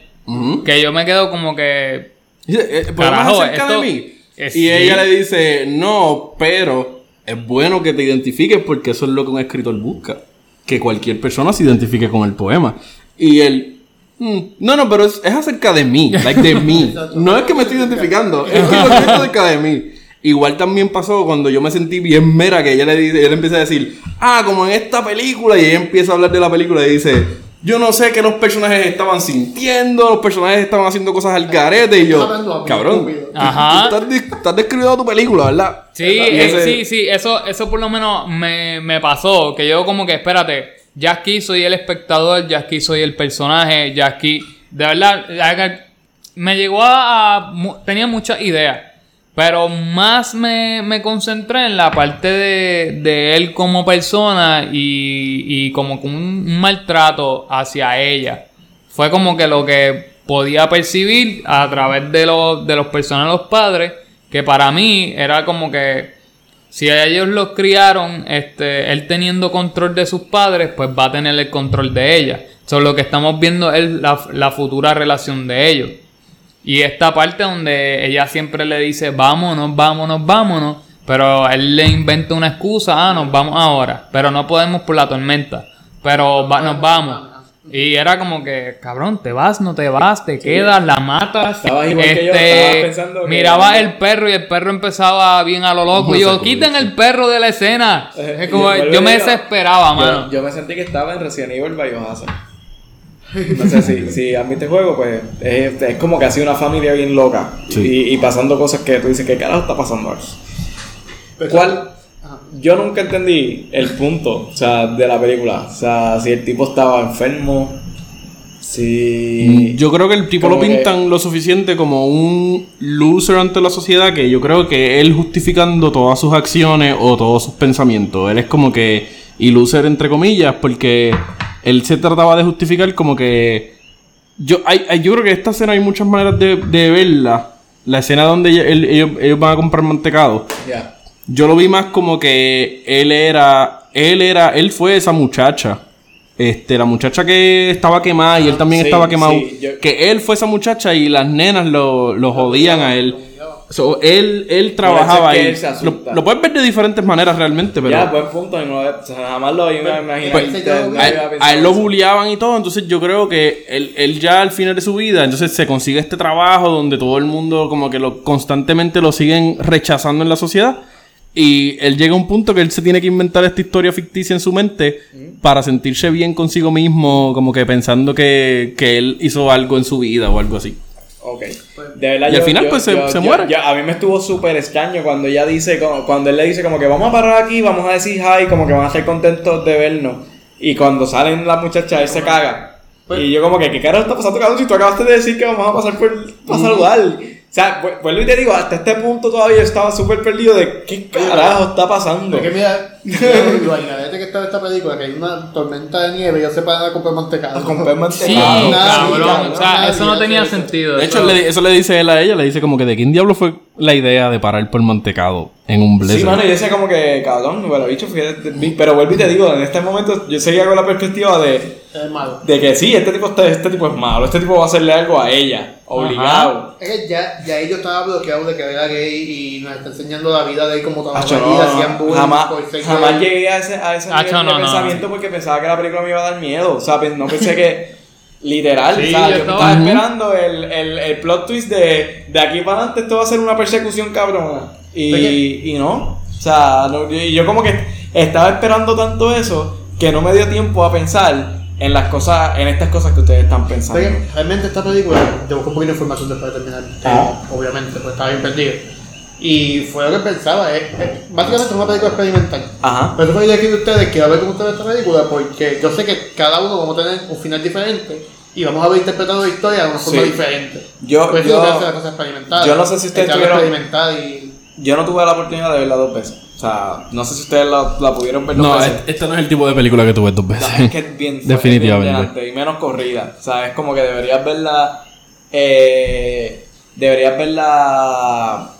que yo me quedo como que, eh, ¿podemos Carajo, acerca esto- de mí? y sí. ella le dice, no, pero es bueno que te identifiques porque eso es lo que un escritor busca. Que cualquier persona se identifique con el poema. Y él, "Mm, no, no, pero es, es acerca de mí, like de mí. No es que me estoy identificando, es que lo que es acerca de mí. Igual también pasó cuando yo me sentí bien mera que ella le dice, él empieza a decir, ah, como en esta película, y ella empieza a hablar de la película y dice, yo no sé qué los personajes estaban sintiendo, los personajes estaban haciendo cosas al garete, y yo, cabrón. Ajá. tú estás, des- estás describiendo tu película, ¿verdad? Sí, eh, ese- sí, sí, eso, eso por lo menos me, me pasó. Que yo como que, espérate, ya aquí soy el espectador, ya aquí soy el personaje, ya aquí... De verdad, me llegó a... tenía muchas ideas. Pero más me, me concentré en la parte de, de él como persona y, y como con un, maltrato hacia ella. Fue como que lo que podía percibir a través de los, de los personajes los padres, que para mí era como que si ellos los criaron, este, él teniendo control de sus padres, pues va a tener el control de ella. So, lo que estamos viendo es la, la futura relación de ellos. Y esta parte donde ella siempre le dice, vámonos, vámonos, vámonos. Pero él le inventa una excusa, ah, nos vamos ahora. Pero no podemos por la tormenta. Pero va- nos vamos. Y era como que, cabrón, te vas, no te vas, te quedas, la matas. Este, Estabas igual que yo, estabas pensando que- miraba el perro y el perro empezaba bien a lo loco. Y yo, quiten el perro de la escena. Es como, yo me digo, desesperaba, yo- mano. Yo, me sentí que estaba en Resident Evil Biohazard. No sé si, si has visto el juego, pues es, es como que ha sido una familia bien loca Sí. y, y pasando cosas que tú dices, ¿qué carajo está pasando ahora? ¿Cuál? Ajá. Yo nunca entendí el punto, o sea, de la película. O sea, si el tipo estaba enfermo, si... Yo creo que el tipo Como lo que- pintan lo suficiente como un loser ante la sociedad que yo creo que él justificando todas sus acciones o todos sus pensamientos. Él es como que. Y loser entre comillas, porque él se trataba de justificar como que. Yo, hay, hay- yo creo que esta escena hay muchas maneras de, de verla. La escena donde ellos, ellos van a comprar mantecado. Ya. Yo lo vi más como que él era. Él era. Él fue esa muchacha. Este, la muchacha que estaba quemada y él también sí, estaba quemado. sí, yo- Que él fue esa muchacha y las nenas lo, lo jodían a él. So, él, él trabajaba ahí. él Lo, puedes ver de diferentes maneras realmente, pero. Ya, buen punto. no- o sea, jamás lo iba a imaginar. Pues, yo- a, a él lo eso. bulleaban y todo, entonces yo creo que él, él ya al final de su vida, entonces se consigue este trabajo donde todo el mundo como que lo constantemente lo siguen rechazando en la sociedad y él llega a un punto que él se tiene que inventar esta historia ficticia en su mente para sentirse bien consigo mismo, como que pensando que, que él hizo algo en su vida o algo así. Ok. De verdad, Y al final, pues, se- se muere. yo- a mí me estuvo súper extraño cuando ella dice, como- cuando él le dice como que vamos a parar aquí, vamos a decir hi, como que van a estar contentos de vernos. Y cuando salen las muchachas, él se caga. Pues- y yo como que, ¿qué carajo está pasando, cabrón? Si tú acabaste de decir que vamos a pasar por, para saludar. O sea, vu- vuelvo y te digo, hasta este punto todavía yo estaba súper perdido de qué carajo está pasando. Es que mira, lo añadete que está en esta película, que hay una tormenta de nieve y ellos se paran a comprar mantecado. A comprar Sí, mantecado. Nadie, cabrón. O sea, nadie eso no tenía eso. sentido. De hecho, eso- le- eso le dice él a ella, le dice como que de quién diablo fue la idea de parar por mantecado en un blazer. Sí, mano, y decía como que, cabrón, bueno, bicho, fíjate, pero vuelvo y te digo, en este momento yo seguía con la perspectiva de, Es malo. de que sí, este tipo, está- este tipo es malo, este tipo va a hacerle algo a ella, obligado. Es que ya, ya ellos estaban bloqueados de que era gay y nos está enseñando la vida de él como no, y hacían bullying jamás, por jamás llegué a ese, a ese Hacho, nivel no, de no. pensamiento porque pensaba que la película me iba a dar miedo. O sea, no pensé que literal, Sí, o sea, yo yo estaba- estaba esperando el, el, el plot twist de, de aquí para adelante esto va a ser una persecución cabrona. Y, y no. O sea, no, y yo como que estaba esperando tanto eso que no me dio tiempo a pensar en las cosas, en estas cosas que ustedes están pensando. Realmente esta película, yo busqué un poquito de información después de terminar, Ah. eh, obviamente, pues estaba bien perdido. Y fue lo que pensaba, es, es- básicamente es una película experimental. Ajá. Pero eso fue aquí de ustedes, quiero ver cómo ustedes esta película, porque yo sé que cada uno vamos a tener un final diferente y vamos a ver interpretado la historia de una forma Sí. diferente. Yo- Por eso yo- que hace yo no sé si ustedes que tuvieron- y... Yo no tuve la oportunidad de verla dos veces. O sea, no sé si ustedes la, la pudieron ver dos No, veces. este, este no es el tipo de película que tú ves dos veces. No, es que es bien Definitivamente. es bien llenante y menos corrida. O sea, es como que deberías verla. Eh, deberías verla.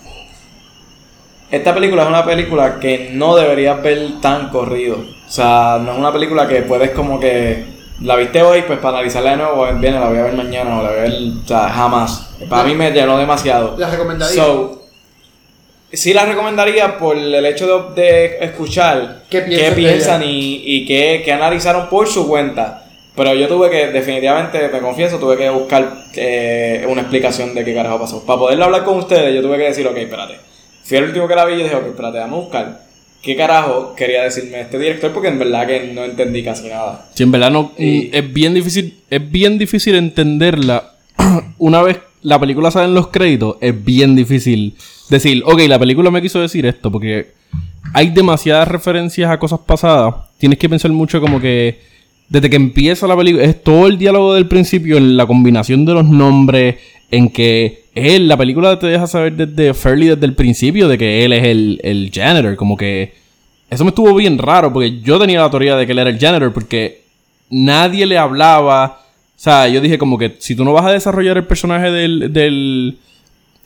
Esta película es una película que no deberías ver tan corrido. O sea, no es una película que puedes como que. La viste hoy, pues para analizarla de nuevo, viene, la voy a ver mañana o la voy a ver. O sea, jamás. Para mí me llenó demasiado. ¿La recomendaría? So, sí la recomendaría por el hecho de, de escuchar ¿Qué qué piensan y, y qué, qué analizaron por su cuenta. Pero yo tuve que, definitivamente, me confieso, tuve que buscar eh, una explicación de qué carajo pasó. Para poderlo hablar con ustedes, yo tuve que decir, ok, espérate. Fui el último que la vi y dije, ok, espérate, vamos a buscar qué carajo quería decirme este director porque en verdad que no entendí casi nada. Sí, en verdad no, Y- es bien difícil, es bien difícil entenderla. Una vez la película sale en los créditos, es bien difícil decir, ok, la película me quiso decir esto, porque hay demasiadas referencias a cosas pasadas. Tienes que pensar mucho como que desde que empieza la película, es todo el diálogo del principio, en la combinación de los nombres, en que él, la película te deja saber desde Fairly desde el principio de que él es el, el janitor. Como que eso me estuvo bien raro porque yo tenía la teoría de que él era el janitor porque nadie le hablaba. O sea, yo dije como que si tú no vas a desarrollar el personaje del... del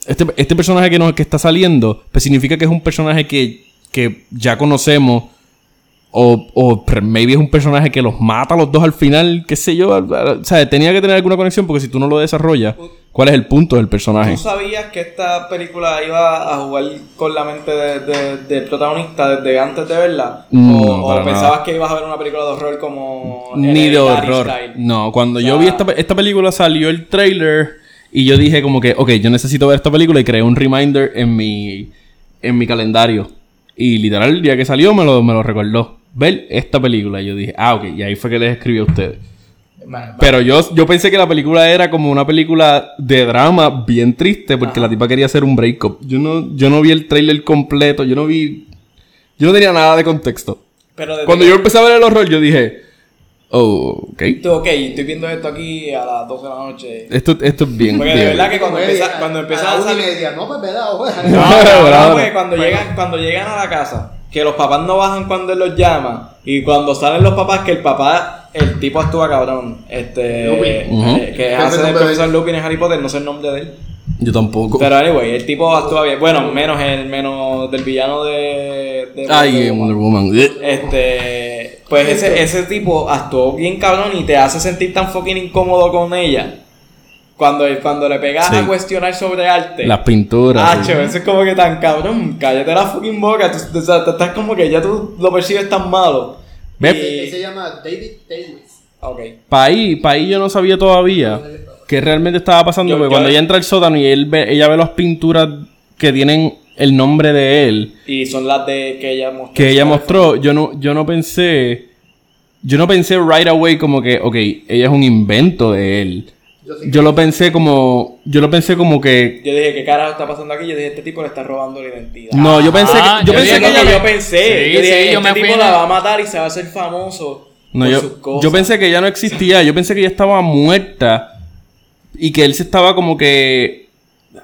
este, este personaje que, nos, que está saliendo, pues significa que es un personaje que, que ya conocemos. O, o maybe es un personaje que los mata los dos al final, qué sé yo. O sea, tenía que tener alguna conexión porque si tú no lo desarrollas, ¿cuál es el punto del personaje? ¿Tú sabías que esta película iba a jugar con la mente de- de- del protagonista desde antes de verla? No, ¿O, pensabas nada. que ibas a ver una película de horror como... Ni de horror. style? No, cuando O yo vi esta, esta película salió el trailer y yo dije como que, ok, yo necesito ver esta película y creé un reminder en mi, en mi calendario. Y literal, el día que salió me lo, me lo recordó. Ver esta película. Y yo dije, ah, ok, y ahí fue que les escribí a ustedes. Pero yo, yo pensé que la película era como una película de drama bien triste porque la tipa quería hacer un breakup. Yo no, yo no vi el trailer completo, yo no vi... Yo no tenía nada de contexto. Pero Cuando que- yo empecé a ver el horror, yo dije, oh, ok. Tú, ok, estoy viendo esto aquí a las 12 de la noche. Esto, esto es bien. Porque de verdad que cuando empieza, cuando empieza a la salir... media, no, pues verdad. No, No, no, porque cuando llegan, cuando llegan a la casa, que los papás no bajan cuando él los llama, y cuando salen los papás, que el papá, el tipo actúa cabrón, este, Lupin. Eh, que ¿Qué hace el profesor? Lupin en Harry Potter, no sé el nombre de él. Yo tampoco. Pero anyway, el tipo actúa bien, bueno, menos el, menos del villano de, de Ay, Wonder Woman. Este, pues ese, ese tipo actuó bien cabrón y te hace sentir tan fucking incómodo con ella. Cuando, cuando le pegas Sí. a cuestionar sobre arte. Las pinturas. Ah, eso es como que tan cabrón, cállate la fucking boca, tú- o sea, tú estás como que ya tú lo percibes tan malo. Ve- Ese- ese Y... se llama David Davis. Ok. Pa' ahí, pa' ahí yo no sabía todavía qué realmente estaba pasando. Yo- porque yo- cuando ella entra al sótano y él ve, ella ve las pinturas que tienen el nombre de él, Y son las de que ella mostró. que ella mostró, yo no, yo no pensé. Yo no pensé right away como que, ok, ella es un invento de él. Yo sí. Yo lo pensé como. Yo lo pensé como que. Yo dije, ¿qué carajo está pasando aquí? Yo dije, este tipo le está robando la identidad. No, yo pensé Ah, que. Yo yo pensé que ella. yo pensé. Sí, yo dije, sí, yo este me tipo la va a matar y se va a hacer famoso No, por yo, sus cosas. yo pensé que ella no existía. Yo pensé que ella estaba muerta. Y que él se estaba como que.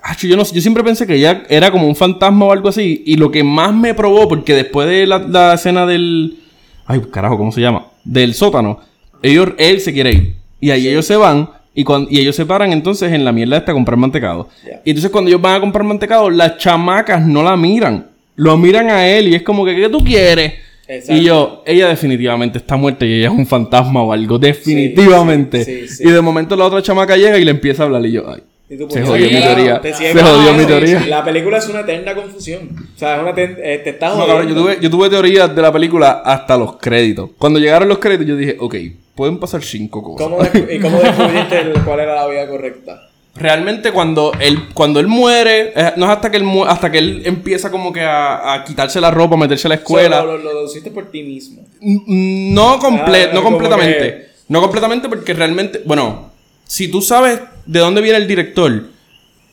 Acho, yo, no, yo siempre pensé que ella era como un fantasma o algo así. Y lo que más me probó, porque después de la, la escena del. Ay, carajo, ¿cómo se llama? Del sótano. Ellos, él se quiere ir. Y ahí ellos se van. Y, cuan- y ellos se paran entonces en la mierda esta a comprar mantecado. Y entonces cuando ellos van a comprar mantecado, las chamacas no la miran. Lo miran a él y es como que, ¿qué tú quieres? Exacto. Y yo, ella definitivamente está muerta y ella es un fantasma o algo, definitivamente. sí, sí, sí. Y de momento la otra chamaca llega y le empieza a hablar y yo, ay. Y tú, Se jodió mi teoría. te Se jodió mi teoría. La película es una eterna confusión. O sea, es una ten- eh, te estás No, cabrón, yo tuve, yo tuve teorías de la película hasta los créditos. Cuando llegaron los créditos yo dije, ok, pueden pasar cinco cosas. ¿Cómo ¿Y cómo descubriste el- cuál era la vida correcta? Realmente cuando él, cuando él muere, eh, no es hasta que él mu- hasta que él empieza como que a, a quitarse la ropa, meterse a la escuela. Lo, lo deduciste por ti mismo. No, comple Ah, no completamente. que- No completamente porque realmente, bueno, si tú sabes de dónde viene el director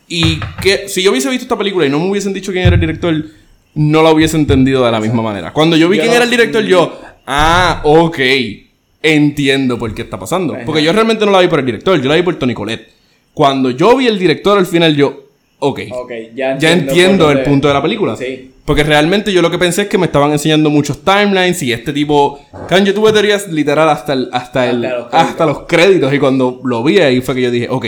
y que si yo hubiese visto esta película y no me hubiesen dicho quién era el director, no la hubiese entendido de la misma manera. Cuando yo vi Yo quién era el director, yo, ah, ok, entiendo por qué está pasando. Porque yo realmente no la vi por el director, yo la vi por Tony Colette. Cuando yo vi el director al final, yo, ok, Ok, ya entiendo. ya entiendo por el punto de la película. Sí. Porque realmente yo lo que pensé es que me estaban enseñando muchos timelines y este tipo... Can, yo tuve teorías literal hasta el, hasta el, Hasta los créditos. hasta los créditos y cuando lo vi ahí fue que yo dije, ok.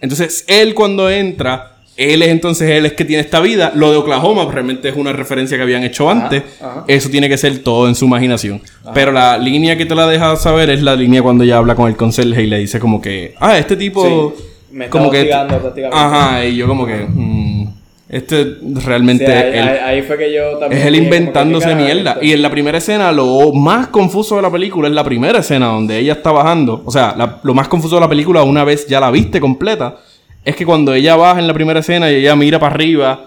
Entonces él cuando entra, él es entonces él es que tiene esta vida. Lo de Oklahoma realmente es una referencia que habían hecho antes. ajá. Eso tiene que ser todo en su imaginación. Pero la línea que te la deja saber es la línea cuando ella habla con el conserje y le dice como que, ah, este tipo... Sí. Me está como que... prácticamente. Ajá, y yo como que... mm, este realmente... Sí, ahí, él- ahí- ahí fue que yo también. es él inventándose ¿qué carajo es mierda. esto? Y en la primera escena, lo más confuso de la película es la primera escena donde ella está bajando. O sea, la- lo más confuso de la película, una vez ya la viste completa, es que cuando ella baja en la primera escena y ella mira para arriba,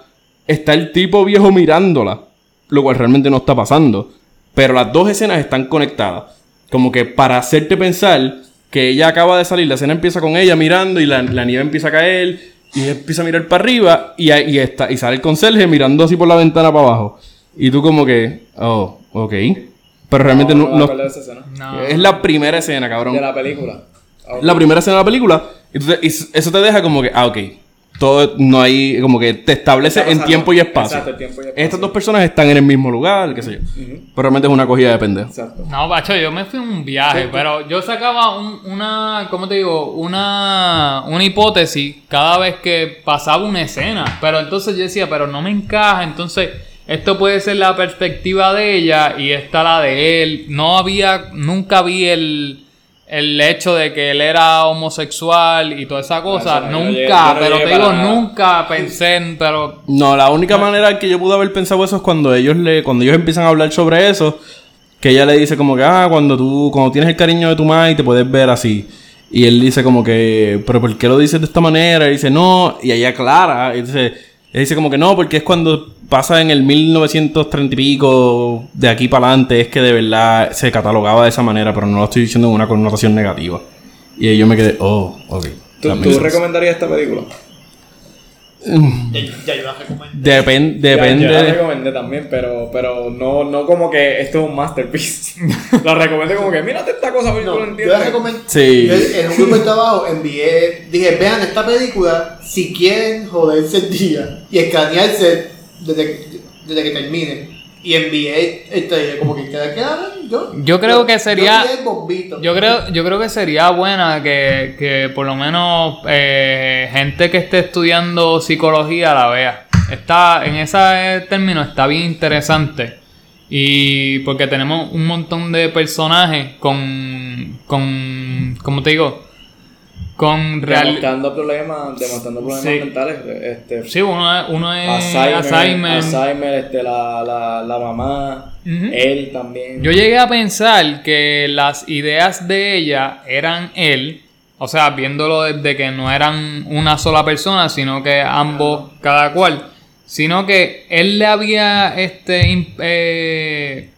está el tipo viejo mirándola. Lo cual realmente no está pasando. Pero las dos escenas están conectadas. Como que para hacerte pensar que ella acaba de salir, la escena empieza con ella mirando y la, la nieve empieza a caer. Y ella empieza a mirar para arriba y, ahí- y, está, y sale el conserje mirando así por la ventana para abajo. Y tú como que, oh, ok. Pero realmente no, no- acuerdo de esa escena. No. es la primera escena, cabrón. De la película. La primera escena de la película. Entonces, y eso te deja como que, ah, ok. Todo no hay como que te establece en pasando. tiempo y espacio. Exacto, el tiempo y espacio. Estas dos personas están en el mismo lugar, qué sé yo. Pero realmente es una cogida de pendejo. Exacto. No, bacho, yo me fui a un viaje, pero yo sacaba un- una, ¿cómo te digo? Una, una hipótesis cada vez que pasaba una escena. Pero entonces yo decía, pero no me encaja, entonces esto puede ser la perspectiva de ella y esta la de él. No había, nunca vi el, el hecho de que él era homosexual y toda esa cosa. Eso no, no nunca, llegué- no pero te digo, nada. nunca pensé en, pero No, la única manera en que yo pude haber pensado eso es cuando ellos le, cuando ellos empiezan a hablar sobre eso, que ella le dice como que, ah, cuando tú, cuando tienes el cariño de tu madre te puedes ver así. Y él dice como que, pero ¿por qué lo dices de esta manera? Y dice, no, y ella aclara, y dice, él dice como que no, porque es cuando pasa en el 1930 y pico, de aquí para adelante, es que de verdad se catalogaba de esa manera, pero no lo estoy diciendo en una connotación negativa. Y ahí yo me quedé, oh, ok. ¿Tú, tú recomendarías esta película? Ya, ya yo la recomendé. Depen- Ya, depende. Yo la recomendé también, pero, pero no, no como que esto es un masterpiece. la recomendé como que, mírate esta cosa, lo No, yo entiendes. la recomendé. Sí. Yo en un grupo de trabajo envié, dije, vean esta película si quieren joderse el día y escanearse desde, desde que termine. Y envié el trailer, como que queda claro. Yo, Yo creo que sería-. Yo creo, yo creo que sería buena que, que por lo menos eh, gente que esté estudiando psicología la vea. Está, en ese término está bien interesante. Y porque tenemos un montón de personajes con, con ¿cómo te digo? Con real... Demostrando problemas, demostrando problemas Sí. mentales. Este, Sí, uno uno es Alzheimer, Alzheimer. Alzheimer, este, la, la, la mamá, él también. Yo llegué a pensar que las ideas de ella eran él, o sea, viéndolo desde que no eran una sola persona, sino que ambos, cada cual, sino que él le había este eh,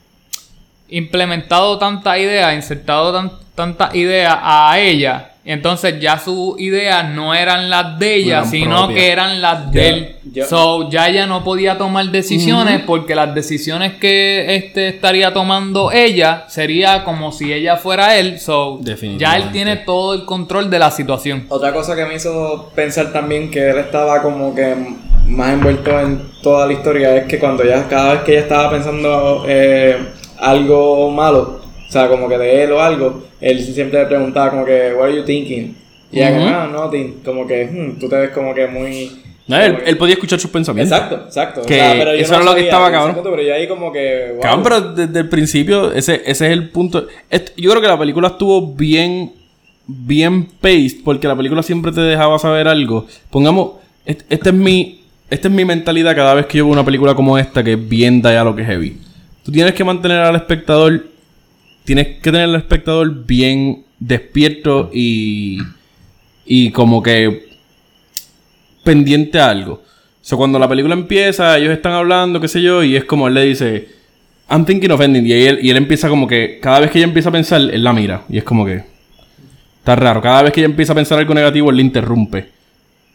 implementado tanta idea, insertado tan, tanta idea a ella. Entonces ya sus ideas no eran las de ella, Eran sino propias. que eran las de él. So, ya ella no podía tomar decisiones porque las decisiones que este estaría tomando ella sería como si ella fuera él. So, ya él tiene todo el control de la situación. Otra cosa que me hizo pensar también que él estaba como que más envuelto en toda la historia es que cuando ya cada vez que ella estaba pensando eh, algo malo, sea, como que de él o algo, él siempre le preguntaba como que, what are you thinking? Y ella como, Ujú. ah, nothing, como que, hmm, tú te ves como que muy... No, él, que- él podía escuchar sus pensamientos. Exacto, exacto. Que pero yo eso no era lo que estaba, cabrón. punto, pero yo ahí como que, wow. Cabrón, pero desde el principio, ese, ese es el punto. Yo creo que la película estuvo bien, bien paced, porque la película siempre te dejaba saber algo. Pongamos, est- esta es mi, esta es mi mentalidad cada vez que yo veo una película como esta, que es bien lo que es heavy. Tú tienes que mantener al espectador, tienes que tener al espectador bien despierto y, y como que pendiente a algo. O sea, cuando la película empieza, ellos están hablando, qué sé yo, y es como él le dice, I'm thinking of. Y él, y él empieza como que, cada vez que ella empieza a pensar, él la mira. Y es como que, está raro. Cada vez que ella empieza a pensar algo negativo, él le interrumpe.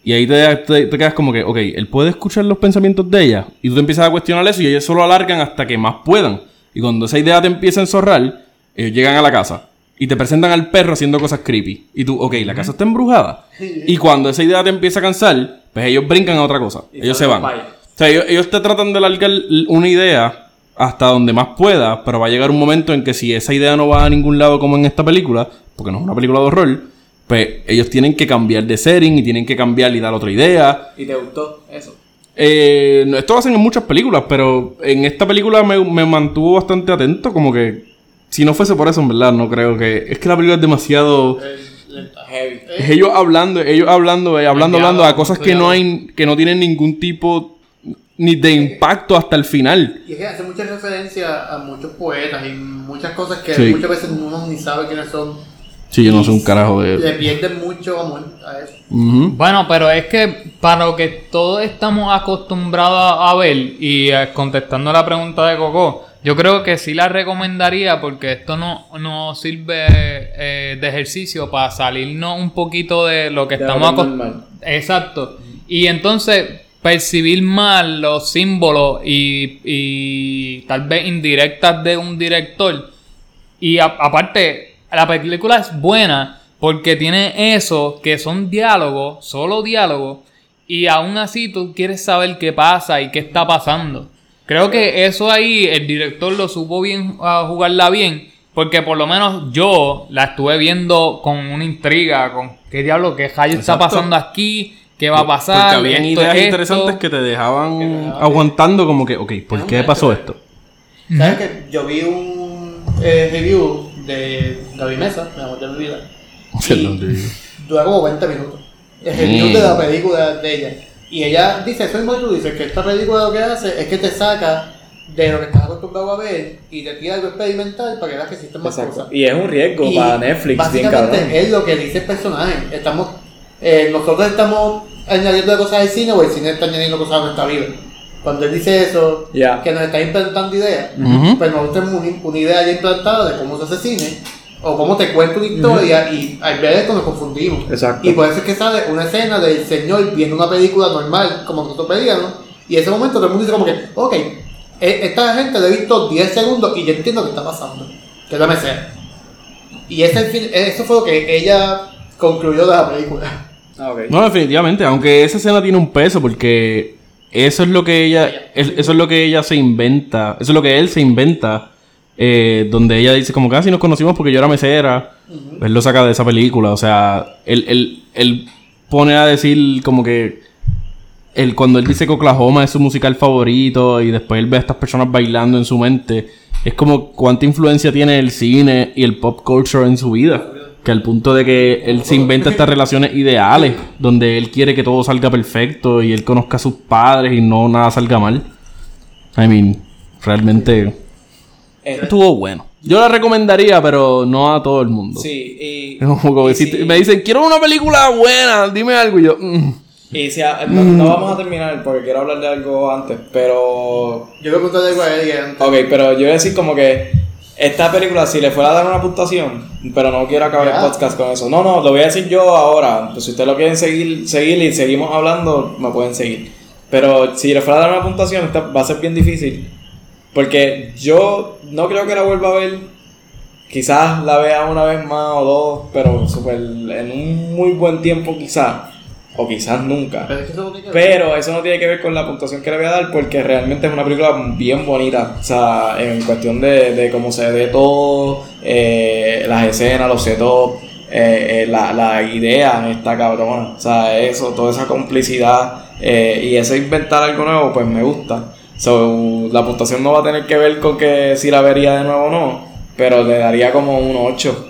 Y ahí te, te- quedas como que, ok, él puede escuchar los pensamientos de ella. Y tú te empiezas a cuestionar eso y ellos solo alargan hasta que más puedan. Y cuando esa idea te empieza a enzorrar, ellos llegan a la casa. Y te presentan al perro haciendo cosas creepy. Y tú, ok, la casa está embrujada. Y cuando esa idea te empieza a cansar, pues ellos brincan a otra cosa. Y ellos se van. O sea, ellos, ellos te tratan de alargar l- una idea hasta donde más pueda, pero va a llegar un momento en que si esa idea no va a ningún lado como en esta película, porque no es una película de horror, pues ellos tienen que cambiar de setting y tienen que cambiar y dar otra idea. ¿Y te gustó eso? Eh, esto lo hacen en muchas películas, pero en esta película me, me mantuvo bastante atento, como que si no fuese por eso, en verdad, no creo que... Es que la película es demasiado... Heavy. Es ellos hablando, ellos hablando, eh, hablando, hablando a cosas que no hay, que no tienen ningún tipo ni de impacto hasta el final. Y es que hace mucha referencia a muchos poetas y muchas cosas que Sí. muchas veces uno ni sabe quiénes son. Sí, yo no sé un carajo de Le pierden mucho amor a eso. Bueno, pero es que para lo que todos estamos acostumbrados a, a ver y eh, contestando la pregunta de Coco, yo creo que sí la recomendaría porque esto no, no sirve eh, de ejercicio para salirnos un poquito de lo que De estamos acostumbrados. Exacto. Y entonces percibir mal los símbolos y, y tal vez indirectas de un director. Y a- aparte, la película es buena porque tiene eso que son diálogos, solo diálogos. y aún así tú quieres saber qué pasa y qué está pasando. Creo que eso ahí el director lo supo bien a jugarla bien, porque por lo menos yo la estuve viendo con una intriga, con qué diablo, qué rayo está pasando aquí, qué va a pasar. Porque habían esto, ideas esto. interesantes que te dejaban aguantando como que, ok, ¿por qué pasó esto? ¿Sabes que Yo vi un eh, review de Gaby Mesa, mi amor de mi vida. Y dura como 20 minutos. El review Mm. de la película de ella. Y ella dice, eso mismo que tú dices, que esta película lo que hace es que te saca de lo que estás acostumbrado a ver y te tira algo experimental para que veas que existen más Exacto. cosas. Y es un riesgo Y para Netflix, bien básicamente cabrón. es lo que dice el personaje. Estamos, eh, nosotros estamos añadiendo cosas al cine o el cine está añadiendo cosas a nuestra vida. Cuando él dice eso, que nos está implantando ideas, pues nosotros tenemos un- una idea ya implantada de cómo se hace cine o cómo te cuenta una historia y al ver esto nos confundimos. Exacto. Y por eso es que sale una escena del señor viendo una película normal como nosotros veíamos y en ese momento todo el mundo dice como que, ok, e- esta gente le he visto 10 segundos y yo entiendo qué está pasando, que es la mesera. Y ese, eso fue lo que ella concluyó de la película. Ah. No, definitivamente, aunque esa escena tiene un peso porque eso es lo que ella, es- eso es lo que ella se inventa, eso es lo que él se inventa, eh, donde ella dice como casi nos conocimos porque yo era mesera, él lo saca de esa película, o sea, él, él, él pone a decir como que él, cuando él dice que Oklahoma es su musical favorito y después él ve a estas personas bailando en su mente, es como cuánta influencia tiene el cine y el pop culture en su vida. Que al punto de que él se inventa estas relaciones ideales, donde él quiere que todo salga perfecto y él conozca a sus padres y no nada salga mal. I mean, realmente estuvo bueno. Yo la recomendaría, pero no a todo el mundo. sí, y, Es como que y si me dicen, quiero una película buena, dime algo y yo... mm. y si a- no, no vamos a terminar porque quiero hablar de algo antes, pero Yo le pregunté algo a ella antes. Ok, pero yo voy a decir como que esta película, si le fuera a dar una puntuación, pero no quiero acabar Ya. el podcast con eso. No, no, lo voy a decir yo ahora. Pues si ustedes lo quieren seguir, seguir y seguimos hablando, me pueden seguir. Pero si le fuera a dar una puntuación, esta va a ser bien difícil. Porque yo no creo que la vuelva a ver. Quizás la vea una vez más o dos, pero super, en un muy buen tiempo quizás. O quizás nunca. Pero es que eso no tiene que ver. Pero eso no tiene que ver con la puntuación que le voy a dar porque realmente es una película bien bonita. O sea, en cuestión de, de cómo se ve todo, eh, las escenas, los setups, eh, eh, la, la idea está cabrona. O sea, eso, toda esa complicidad eh, y ese inventar algo nuevo, pues me gusta. So, la puntuación no va a tener que ver con que si la vería de nuevo o no, pero le daría como un 8.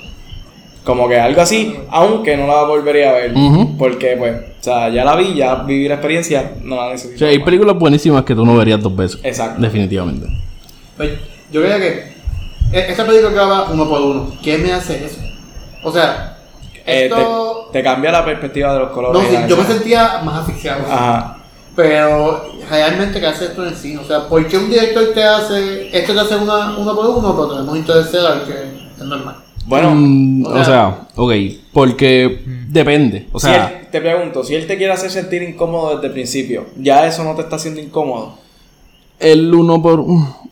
Como que algo así, aunque no la volvería a ver. Porque, pues, o sea, ya la vi, ya viví la experiencia, no la O necesito. sea, hay películas buenísimas que tú no verías dos veces. Exacto. Definitivamente. Pues, yo creo que e- esta película graba uno por uno. ¿Qué me hace eso? O sea, Eh, esto... te, te cambia la perspectiva de los colores. no, sí, yo me sentía más asfixiado. Ajá. Pero realmente, ¿qué hace esto en el cine? O sea, ¿por qué un director te hace... Esto te hace una, uno por uno, pero tenemos Interstellar, que es normal? Bueno, Mm, o o sea, ok, porque depende. O si sea, él- te pregunto, si él te quiere hacer sentir incómodo desde el principio, ¿ya eso no te está haciendo incómodo? el uno por.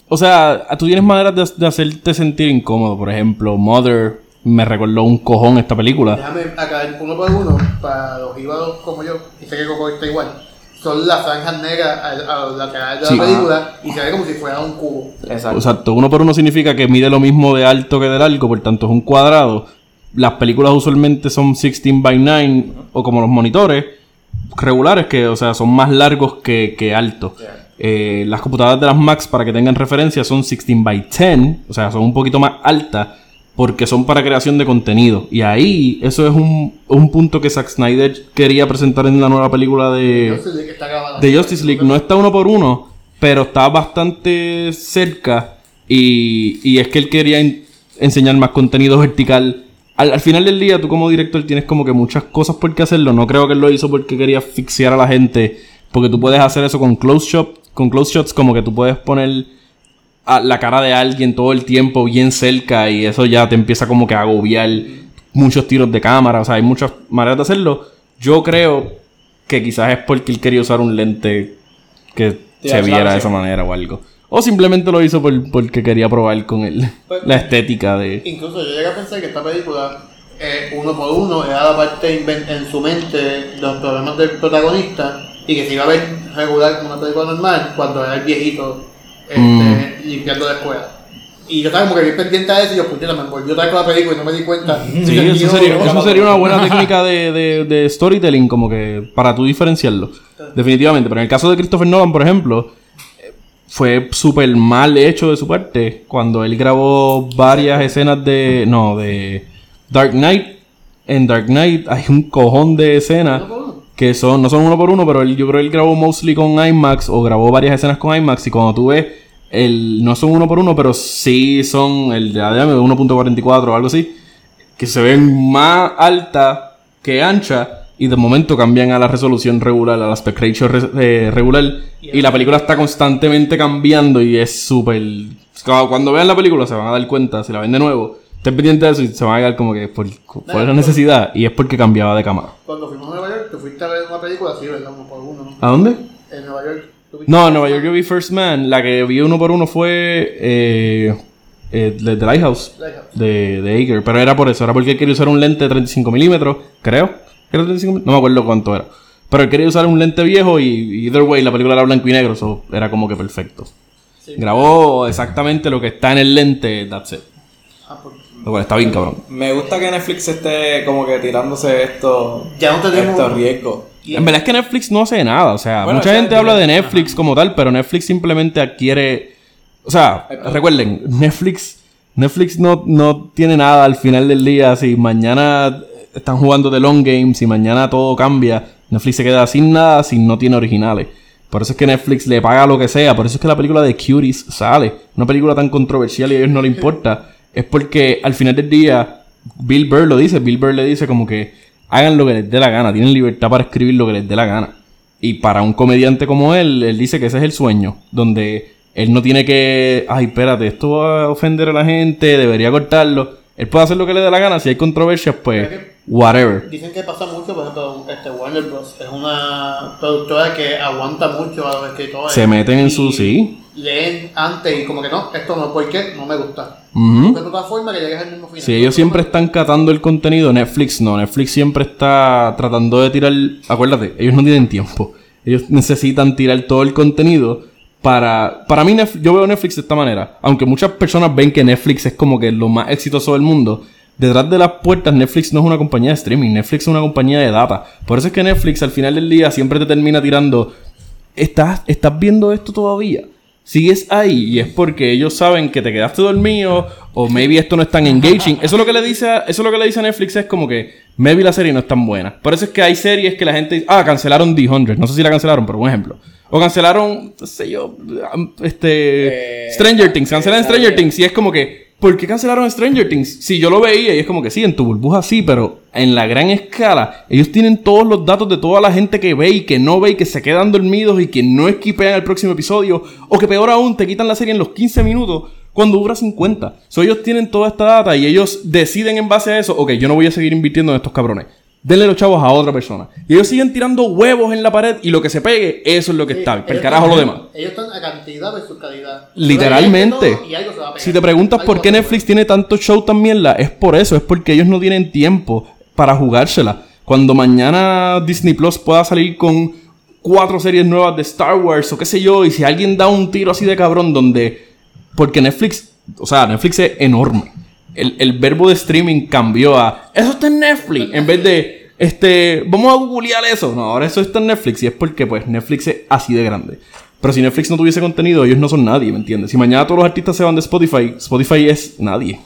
O sea, tú tienes maneras de, de hacerte sentir incómodo. Por ejemplo, Mother me recordó un cojón esta película. Déjame acá uno por uno, para los íbados como yo, y sé que Coco está igual. Son las franjas negras a, a los laterales de Sí. la película y se ve como si fuera un cubo. Exacto. Exacto, uno por uno significa que mide lo mismo de alto que de largo, por tanto es un cuadrado. Las películas usualmente son 16 by 9 o como los monitores regulares, que o sea, son más largos que, que altos. Eh, las computadoras de las Macs, para que tengan referencia, son 16 by 10, o sea, son un poquito más altas porque son para creación de contenido. Y ahí, eso es un, un punto que Zack Snyder quería presentar en la nueva película de de Justice League no está uno por uno, pero está bastante cerca. Y, y es que él quería en- enseñar más contenido vertical. Al, al final del día, tú como director tienes como que muchas cosas por qué hacerlo. No creo que él lo hizo porque quería asfixiar a la gente. Porque tú puedes hacer eso con close shot, con close shots, como que tú puedes poner a la cara de alguien todo el tiempo bien cerca y eso ya te empieza como que a agobiar muchos tiros de cámara, o sea, hay muchas maneras de hacerlo. Yo creo que quizás es porque él quería usar un lente que Sí, se viera de esa manera o algo. O simplemente lo hizo por- porque quería probar con él Pues- la estética de... Incluso yo llegué a pensar que esta película, eh, uno por uno, era la parte en su mente los problemas del protagonista y que se iba a ver regular como una película normal cuando era el viejito este, Mm. limpiando la escuela. Y yo estaba como que bien pendiente a eso y yo, puñeta, me envolvió otra vez con la película y no me di cuenta. Sí, eso sería, eso sería una buena técnica de, de, de storytelling, como que para tú diferenciarlo. Definitivamente. Pero en el caso de Christopher Nolan, por ejemplo, fue súper mal hecho de su parte cuando él grabó varias escenas de. No, de Dark Knight. En Dark Knight hay un cojón de escenas que son, no son uno por uno, pero él, yo creo que él grabó mostly con IMAX o grabó varias escenas con IMAX y cuando tú ves, el, no son uno por uno, pero sí son el de ADM 1.44 o algo así, que se ven más alta que ancha y de momento cambian a la resolución regular, al aspect ratio re- eh, regular y la película está constantemente cambiando y es súper... Cuando, cuando vean la película se van a dar cuenta, si la ven de nuevo, estén pendientes de eso y se van a dar como que por, por la necesidad y es porque cambiaba de cámara. Cuando fuimos a Nueva York, tú fuiste a ver una película así, ¿verdad? Uno por uno, ¿no? ¿A dónde? En Nueva York. No, en Nueva York yo vi First Man. La que vi uno por uno fue eh, eh, The Lighthouse Lighthouse. de, de Ager. Pero era por eso, era porque él quería usar un lente de 35 milímetros, creo. ¿Era 35 milímetros? No me acuerdo cuánto era. Pero él quería usar un lente viejo y either way la película era blanco y negro, so era como que perfecto. Sí. Grabó exactamente lo que está en el lente, that's it. Ah, pues, Lo cual está bien cabrón. Me gusta que Netflix esté como que tirándose estos, Ya no tenemos- estos riesgos. En verdad es que Netflix no hace nada, o sea, Bueno, mucha gente habla de Netflix como tal, pero Netflix simplemente adquiere, o sea, recuerden, Netflix, Netflix no, no tiene nada al final del día, si mañana están jugando de long game, si mañana todo cambia, Netflix se queda sin nada si no tiene originales. Por eso es que Netflix le paga lo que sea, por eso es que la película de Cuties sale, una película tan controversial y a ellos no le importa, es porque al final del día Bill Burr lo dice, Bill Burr le dice como que hagan lo que les dé la gana, tienen libertad para escribir lo que les dé la gana. Y para un comediante como él, él dice que ese es el sueño, donde él no tiene que, ay, espérate, esto va a ofender a la gente, debería cortarlo. Él puede hacer lo que le dé la gana, si hay controversias, pues, whatever. Dicen que pasa mucho, por ejemplo, este Warner Bros. es una productora que aguanta mucho a los escritores. Se meten en su, sí. Leen antes y como que no, esto no, ¿por qué? No me gusta. Ujú. De otra forma que llegues al mismo final. Si ellos siempre están catando el contenido, Netflix no. Netflix siempre está tratando de tirar. Acuérdate, ellos no tienen tiempo. Ellos necesitan tirar todo el contenido para. Para mí, yo veo Netflix de esta manera. Aunque muchas personas ven que Netflix es como que lo más exitoso del mundo. Detrás de las puertas, Netflix no es una compañía de streaming. Netflix es una compañía de data. Por eso es que Netflix al final del día siempre te termina tirando. ¿Estás, ¿Estás viendo esto todavía? Sigues ahí y es porque ellos saben que te quedaste dormido o maybe esto no es tan engaging. Eso es lo que le dice a, eso es lo que le dice a Netflix es como que maybe la serie no es tan buena. Por eso es que hay series que la gente dice, ah, cancelaron The 100. No sé si la cancelaron, pero un ejemplo. O cancelaron, no sé yo, este Eh, Stranger Things, cancelan Stranger Things y es como que ¿Por qué cancelaron Stranger Things? Si yo lo veía y es como que sí, en tu burbuja sí, pero en la gran escala, ellos tienen todos los datos de toda la gente que ve y que no ve y que se quedan dormidos y que no esquipean el próximo episodio, o que peor aún, te quitan la serie en los 15 minutos cuando dura 50. So, ellos tienen toda esta data y ellos deciden en base a eso, ok, yo no voy a seguir invirtiendo en estos cabrones. Denle los chavos a otra persona. Y ellos siguen tirando huevos en la pared y lo que se pegue, eso es lo que Sí, está. El carajo lo demás. Ellos están a cantidad versus calidad. Literalmente. Todo, y algo se va a pegar. Si te preguntas Algo por qué Netflix tiene tanto show tan mierda, es por eso, es porque ellos no tienen tiempo para jugársela. Cuando mañana Disney Plus pueda salir con cuatro series nuevas de Star Wars o qué sé yo, y si alguien da un tiro así de cabrón donde... Porque Netflix, o sea, Netflix es enorme. El, el verbo de streaming cambió a... Eso está en Netflix, en vez de... Este, vamos a googlear eso. No, ahora eso está en Netflix y es porque pues Netflix es así de grande. Pero si Netflix no tuviese contenido, ellos no son nadie, ¿me entiendes? Si mañana todos los artistas se van de Spotify, Spotify es nadie.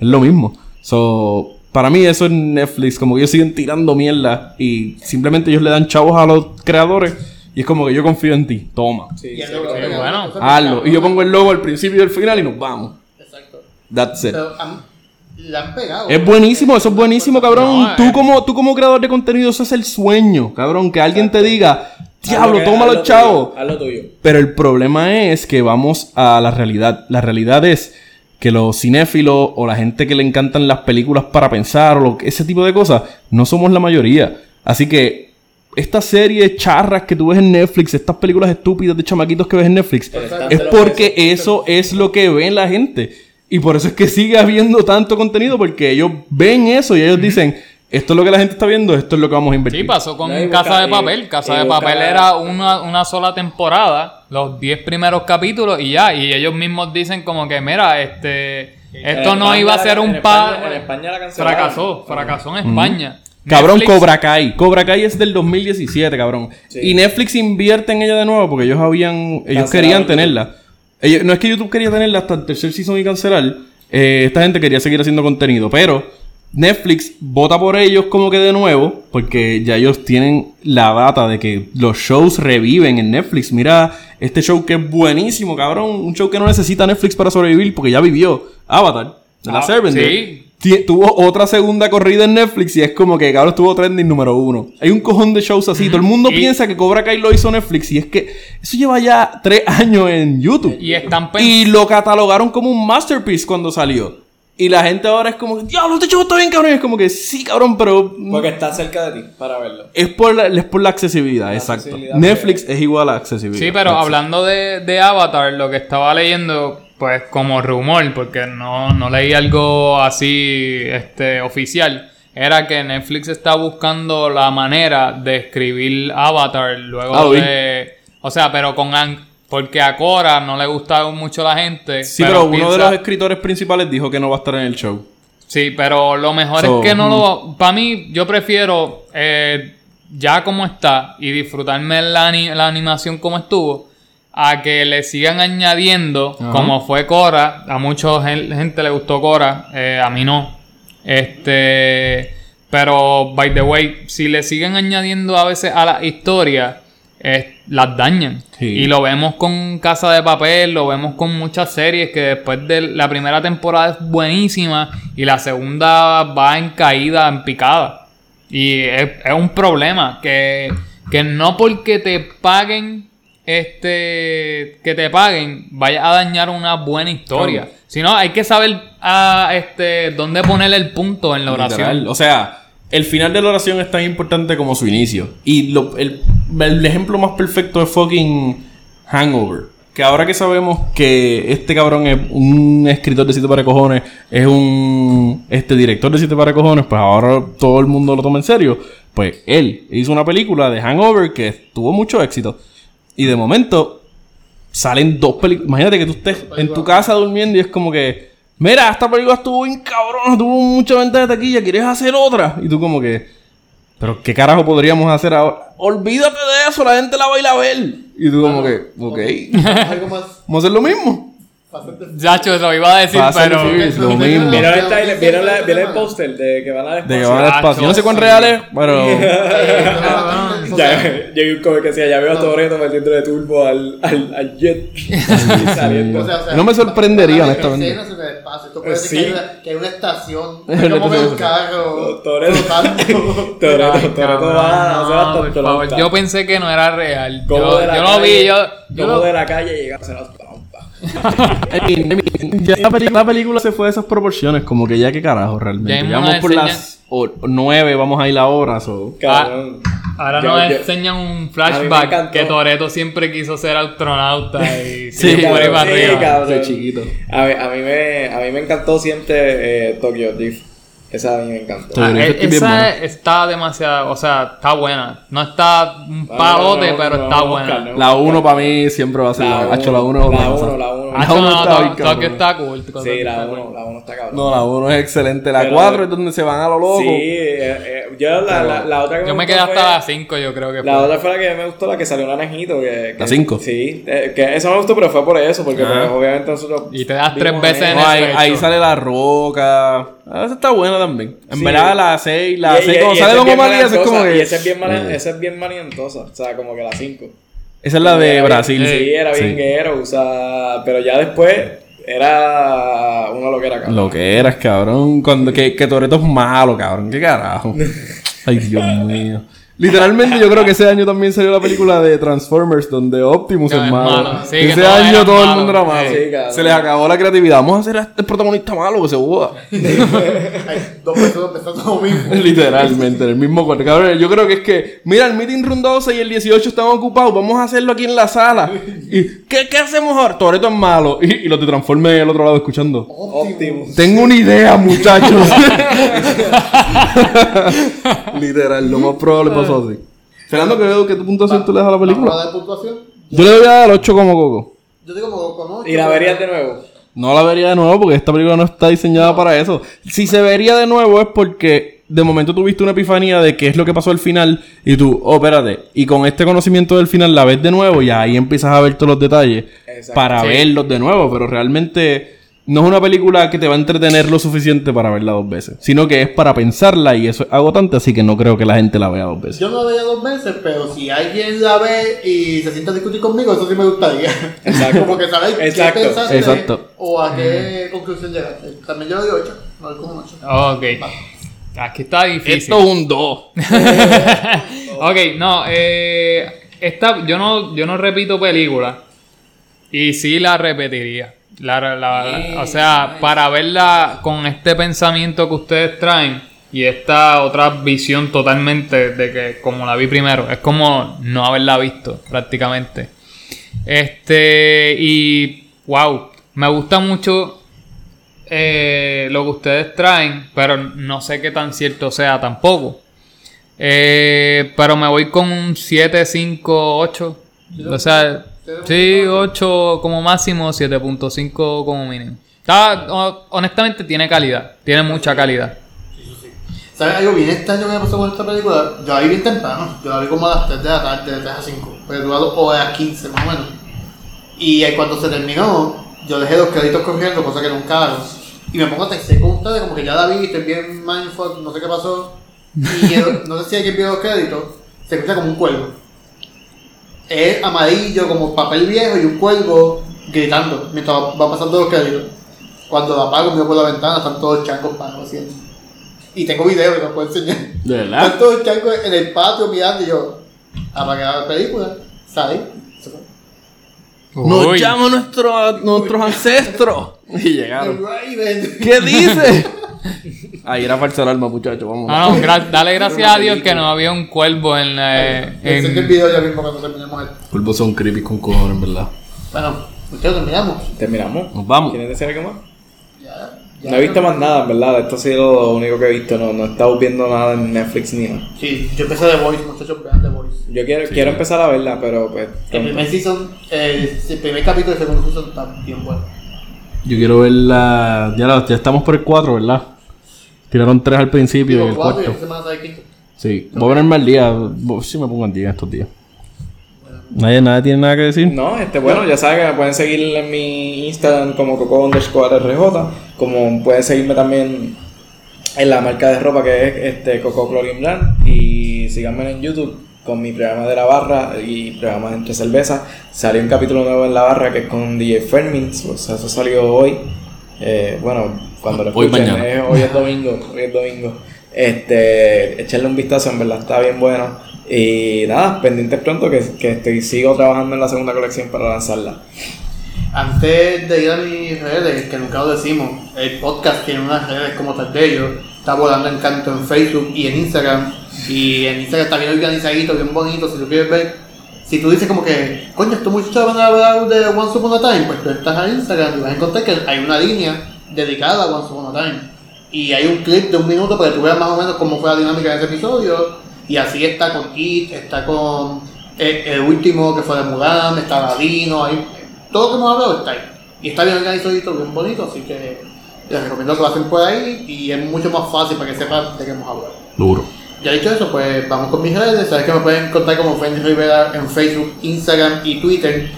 Es lo mismo. So, para mí eso es Netflix, como que ellos siguen tirando mierda y simplemente ellos le dan chavos a los creadores y es como que yo confío en ti, toma, Sí, sí, bueno. Hazlo. Y yo pongo el logo al principio y al final y nos vamos. That's it. Pero han, le han pegado. Es buenísimo, eso es buenísimo, cabrón. No, tú, eh. como, tú como creador de contenido, eso es el sueño, cabrón. Que alguien te diga, diablo, lo que- toma haz lo los chavos. tuyo, Haz lo tuyo. Pero el problema es que vamos a la realidad. La realidad es que los cinéfilos o la gente que le encantan las películas para pensar o lo ese tipo de cosas, no somos la mayoría. Así que estas series charras que tú ves en Netflix, estas películas estúpidas de chamaquitos que ves en Netflix, Exacto. es porque eso es lo que ven la gente. Y por eso es que sigue habiendo tanto contenido, porque ellos ven eso y ellos dicen, esto es lo que la gente está viendo, esto es lo que vamos a invertir. Sí, pasó con No, Casa de y- Papel. Casa y de Papel era una, una sola temporada, los 10 primeros capítulos y ya. Y ellos mismos dicen como que, mira, este... Esto En no iba a ser un par... En España la cancelaron. Fracasó, fracasó en España. Cabrón, Netflix- Cobra Kai. Cobra Kai es del 2017, cabrón. Sí. Y Netflix invierte en ella de nuevo porque ellos habían. Ellos querían tenerla. Ellos- no es que YouTube quería tenerla hasta el tercer season y cancelar. eh, esta gente quería seguir haciendo contenido. Pero Netflix vota por ellos como que de nuevo. Porque ya ellos tienen la data de que los shows reviven en Netflix. Mira, este show que es buenísimo, cabrón. Un show que no necesita Netflix para sobrevivir porque ya vivió. Avatar. De la Ah, sí. Tuvo otra segunda corrida en Netflix y es como que cabrón estuvo trending número uno. Hay un cojón de shows así. Todo el mundo Y- piensa que Cobra Kai lo hizo Netflix y es que eso lleva ya tres años en YouTube. Y están Y lo catalogaron como un masterpiece cuando salió. Y la gente ahora es como, diablo, este show está bien, cabrón. Y es como que sí, cabrón, pero Porque está cerca de ti para verlo. es por la, es por la accesibilidad, exacto. accesibilidad Netflix es igual a accesibilidad. Sí, pero hablando de, de Avatar, lo que estaba leyendo, pues como rumor, porque no, no leí algo así este, oficial, era que Netflix está buscando la manera de escribir Avatar luego Ah, de... O sea, pero con... Porque a Cora no le gusta mucho la gente. Sí, pero, uno de los escritores principales dijo que no va a estar en el show. Sí, pero lo mejor So, es que no lo... Para mí, yo prefiero eh, ya como está y disfrutarme la, la animación como estuvo a que le sigan añadiendo, Ajá. como fue Cora. A mucha gen- gente le gustó Cora, eh, a mí no. Este... Pero, by the way, si le siguen añadiendo a veces a la historia, eh, las dañan. Sí. Y lo vemos con Casa de Papel, lo vemos con muchas series que después de la primera temporada es buenísima y la segunda va en caída, en picada. Y es, es un problema que, que no porque te paguen, este, que te paguen, vaya a dañar una buena historia. Claro. Sino hay que saber ah, este, dónde poner el punto en la oración. Literal. O sea, el final de la oración es tan importante como su inicio. Y lo- el, el ejemplo más perfecto es fucking Hangover. Que ahora que sabemos que este cabrón es un escritor de Siete para Cojones, es un este director de Siete para Cojones, pues ahora todo el mundo lo toma en serio. Pues él hizo una película de Hangover que tuvo mucho éxito. Y de momento salen dos películas. Imagínate que tú estés en tu casa durmiendo y es como que, mira, esta película estuvo bien cabrón, tuvo mucha venta de taquilla, ¿quieres hacer otra? Y tú como que, pero ¿qué carajo podríamos hacer ahora? Olvídate de eso, la gente la va a ir a ver. Y tú como que, ok, vamos a hacer lo mismo. Yacho, lo iba a decir, Fast and pero... Furious, lo mismo. ¿Vieron el trailer? ¿Vieron, la- ¿Vieron el póster de que van a De que van al espacio. Yo no sé cuán real es, pero... Ya, yo vi un cover que decía, ya veo a Toretto metiéndole turbo al, al, al jet. Saliendo. O sea, o sea, No me sorprendería, ver honestamente. Esto puede Eh, ser sí. que, hay una, que hay una estación. Una como ve un carro. Toretto. flotando. Ay, Toretto cabrón, va a hacer no, hasta por favor. Yo pensé que no era real. Como Yo, de la yo lo vi, yo, yo como lo- de la calle llega a hacer las. I mean, I mean, ya la, película se fue de esas proporciones, como que ya qué carajo realmente. Ya vamos por las o- nueve, vamos a ir a horas o... Cabrón. Ahora Yo- nos yo- enseñan un flashback que Toreto siempre quiso ser astronauta y Sí, cabrón, para sí, arriba. cabrón. Chiquito. A mí, a mí me, a mí me encantó siempre eh, Tokyo Drift. Esa a mí me encantó. Ah, e- es, esa está demasiado, o sea, está buena. No está un ah, palote, no, no, no, pero está buena. la 1 para mí siempre va a ser la 1. La 1, la 1 cabrón. La 1 está bien cabrón. está cool. Sí, la 1 la está cabrón. No, la 1 es excelente. La 4 es donde se van a lo loco. Sí, eh, eh, yo la, la, la, otra que Yo me, quedé hasta la 5, yo creo que fue. La otra fue la que me gustó, la que salió naranjito. Que, que, la 5. Sí, eh, que esa me gustó, pero fue por eso, porque ah. pues, obviamente nosotros. Y te das tres veces en el ahí, ahí sale la roca. Ah, esa está buena también. En sí. verdad, la 6, la 6, cuando sale Don Omar, es como que. Y esa es bien manientosa. O sea, como que la 5. Esa es la de Brasil. Sí, era bien Sí. guerrero, o sea, pero ya después era uno lo que era cabrón. Lo que eras, cabrón. Cuando, que, que Toreto es malo, cabrón. ¿Qué carajo? Ay, Dios mío. Literalmente yo creo que ese año también salió la película de Transformers donde Optimus No, es es malo. malo. Sí, ese año todo el mundo era malo. Sí, se les acabó la creatividad. Vamos a hacer a este protagonista malo que se. Hay dos personas pensando lo mismo. Literalmente, en el mismo cuarto. Cabrón, yo creo que es que, mira, el meeting room 12 y el 18 están ocupados, vamos a hacerlo aquí en la sala. ¿Y qué, qué hacemos ahora? Toreto es malo. Y, y los de Transformers al otro lado escuchando. Optimus. Tengo una idea, muchachos. Literal, lo más probable pasó así. Fernando, ¿qué, qué puntuación tú le das a la Vamos a película? dar puntuación. Yo le voy a dar 8 como coco. Yo digo como con ocho, Y la verías de nuevo. No la vería de nuevo porque esta película no está diseñada para eso. Si se vería de nuevo es porque de momento tuviste una epifanía de qué es lo que pasó al final y tú, oh, espérate, y con este conocimiento del final la ves de nuevo y ahí empiezas a ver todos los detalles Exacto. para Sí. verlos de nuevo, pero realmente no es una película que te va a entretener lo suficiente para verla dos veces, sino que es para pensarla y eso es agotante, así que no creo que la gente la vea dos veces. Yo no la veía dos veces, pero si alguien la ve y se sienta a discutir conmigo, eso sí me gustaría. Exacto. Como que saber Exacto. qué pensaste Exacto. o a qué conclusión llegaste. También yo le doy 8, no le un 8. Ok. Aquí está difícil. Esto es un 2. ok, no, eh, esta, yo no, yo no repito películas y sí la repetiría. La- la- la- o sea, para verla con este pensamiento que ustedes traen y esta otra visión totalmente de que como la vi primero, es como no haberla visto prácticamente. Este, y wow, me gusta mucho eh, lo que ustedes traen, pero no sé qué tan cierto sea tampoco. Eh, pero me voy con un 7, 5, 8. O sea, sí, 8 como máximo, 7.5 como mínimo. Está, ho- honestamente tiene calidad, tiene mucha calidad. ¿Sabes algo bien extraño que me pasó con esta película? Yo la vi bien temprano. Yo la vi como a las 3 de la tarde, de 3 a 5. Porque duró 2 horas 15 más o menos. Y ahí cuando se terminó, yo dejé los créditos corriendo, cosa que nunca hago. Y me pongo a textear con ustedes, como que ya la vi, estoy bien mindful, no sé qué pasó. Y no sé si alguien vio los créditos, se escucha como un cuervo. Es amarillo, como papel viejo y un cuervo gritando mientras va pasando los créditos. Cuando la apago, miro por la ventana, están todos changos pagos haciendo. Y tengo videos que los puedo enseñar. ¿De verdad? Están todos changos en el patio mirando y yo, apagué la película, salí. Nos llaman nuestro, nuestros ancestros. Y llegaron. ¿Qué dice? Ahí era falsa alarma, muchachos. Vamos. Ah, no, gra- dale gracias a Dios que no había un cuervo en la... Les enseño el En, video ya mismo cuando terminemos el. Cuervos son creepy con cojones, en verdad. Bueno, ustedes terminamos. Terminamos. Nos vamos. ¿Quieres decir algo más? Ya. ya. No he visto más nada, en verdad. Esto ha sido lo único que he visto. No, no he estado viendo nada en Netflix ni nada. Sí, yo empecé The Voice, muchachos, vean The Voice. Yo quiero, quiero empezar a verla, pero pues. El primer season, eh, el primer capítulo y el segundo season están bien buenos. Yo quiero ver la. Ya, la- ya estamos por el 4, ¿verdad? Tiraron 3 al principio y el cuatro y cuarto. quinto. Sí, voy a ponerme al día. Bo- Sí, me pongo al día estos días. Nadie, nadie tiene nada que decir. No, este, bueno, ya saben que me pueden seguir en mi Instagram como coco underscore RJ, como pueden seguirme también en la marca de ropa que es este Coco Clothing Brand y síganme en YouTube con mi programa de la barra y programa de entre cervezas. Salió un capítulo nuevo en la barra que es con DJ Fermin, o sea, eso salió hoy. Eh, bueno, cuando lo Hoy, escuchen, mañana. es- hoy es domingo, hoy es domingo. Este, echarle un vistazo, en verdad está bien bueno. Y nada, pendientes pronto que, que estoy, sigo trabajando en la segunda colección para lanzarla. Antes de ir a mis redes, que nunca lo decimos, el podcast tiene unas redes como tal de ellos. Está volando en canto en Facebook y en Instagram. Y en Instagram está bien organizadito, bien bonito, si tú quieres ver. Si tú dices como que, coño, estos muchachos van a hablar de Once Upon a Time, pues tú estás a Instagram y vas a encontrar que hay una línea dedicada a Once Upon a Time. Y hay un clip de un minuto para que tú veas más o menos cómo fue la dinámica de ese episodio. Y así está con It, está con el, el último que fue de Mulan, está Ladino, hay todo lo que hemos hablado está ahí. Y está bien organizadito, bien bonito, así que les recomiendo que lo hacen por ahí y es mucho más fácil para que sepan de qué hemos hablado. Duro. Ya dicho eso, pues vamos con mis redes. Sabes que me pueden encontrar como Fendy Rivera en Facebook, Instagram y Twitter.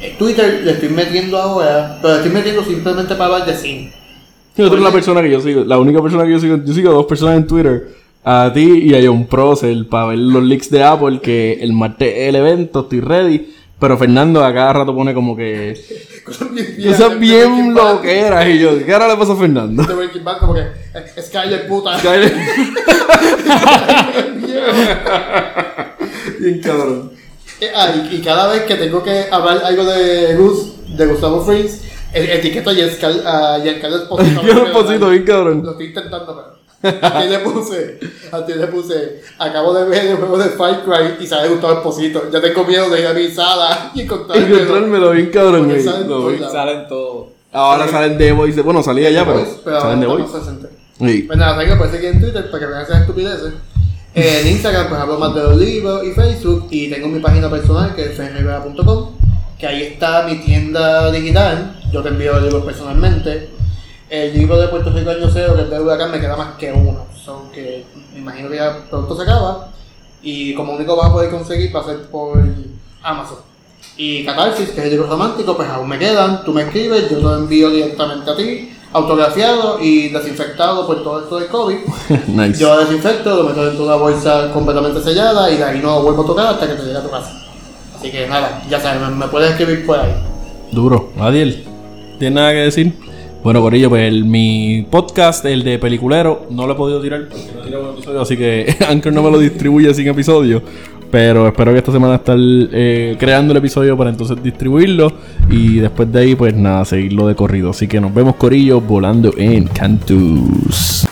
En Twitter le estoy metiendo ahora, pero le estoy metiendo simplemente para hablar de cine. Yo eres la persona que yo sigo. La única persona que yo sigo. Yo sigo a dos personas en Twitter. A ti y a John Prosel para ver los leaks de Apple. Que el martes es el evento. Estoy ready. Pero Fernando a cada rato pone como que. Cosas bien Cosas bien loqueras. Y yo, ¿qué ahora le pasa a Fernando? De Breaking Bad, como que Skyler puta. Bien cabrón. Eh, ah, y, y cada vez que tengo que hablar algo de Gus, de Gustavo Fritz, el, etiqueto a Giancarlo Esposito. Yo lo posito, bien cabrón. Lo estoy intentando, pero. A ti le puse, a ti le puse, acabo de ver el juego de Far Cry y sale Gustavo Esposito. Ya tengo miedo de ir a mi sala y encontrármelo. Encontrármelo bien cabrón, güey. salen lados. Salen todos. Ahora salen de Voice. Bueno, salía ya, pero. Pero Salen de ahora Voice. estamos 60. Sí. Pues nada, saben que pueden seguir en Twitter para que vean esas estupideces. En Instagram pues hablo más de los libros y Facebook y tengo mi página personal que es fmvera.com que ahí está mi tienda digital, yo te envío libros personalmente. El libro de Puerto Rico Año Cero, que es de Huracán, me queda más que uno, son que me imagino que ya pronto se acaba y como único vas a poder conseguir va a ser por Amazon. Y Catarsis, que es el libro romántico, pues aún me quedan, tú me escribes, yo lo envío directamente a ti, autografiado y desinfectado por todo esto del COVID. nice. Yo lo desinfecto, lo meto dentro de una bolsa completamente sellada y de ahí no lo vuelvo a tocar hasta que te llegue a tu casa. Así que nada, ya sabes, me, me puedes escribir por ahí. Duro. Adiel. ¿Tienes nada que decir? Bueno, Corillo, pues el- mi podcast, el de Peliculero, no lo he podido tirar porque no he tirado un episodio, así que Anchor no me lo distribuye sin episodio. Pero espero que esta semana estar eh, creando el episodio para entonces distribuirlo. Y después de ahí, pues nada, seguirlo de corrido. Así que nos vemos, Corillo, volando en Cantus.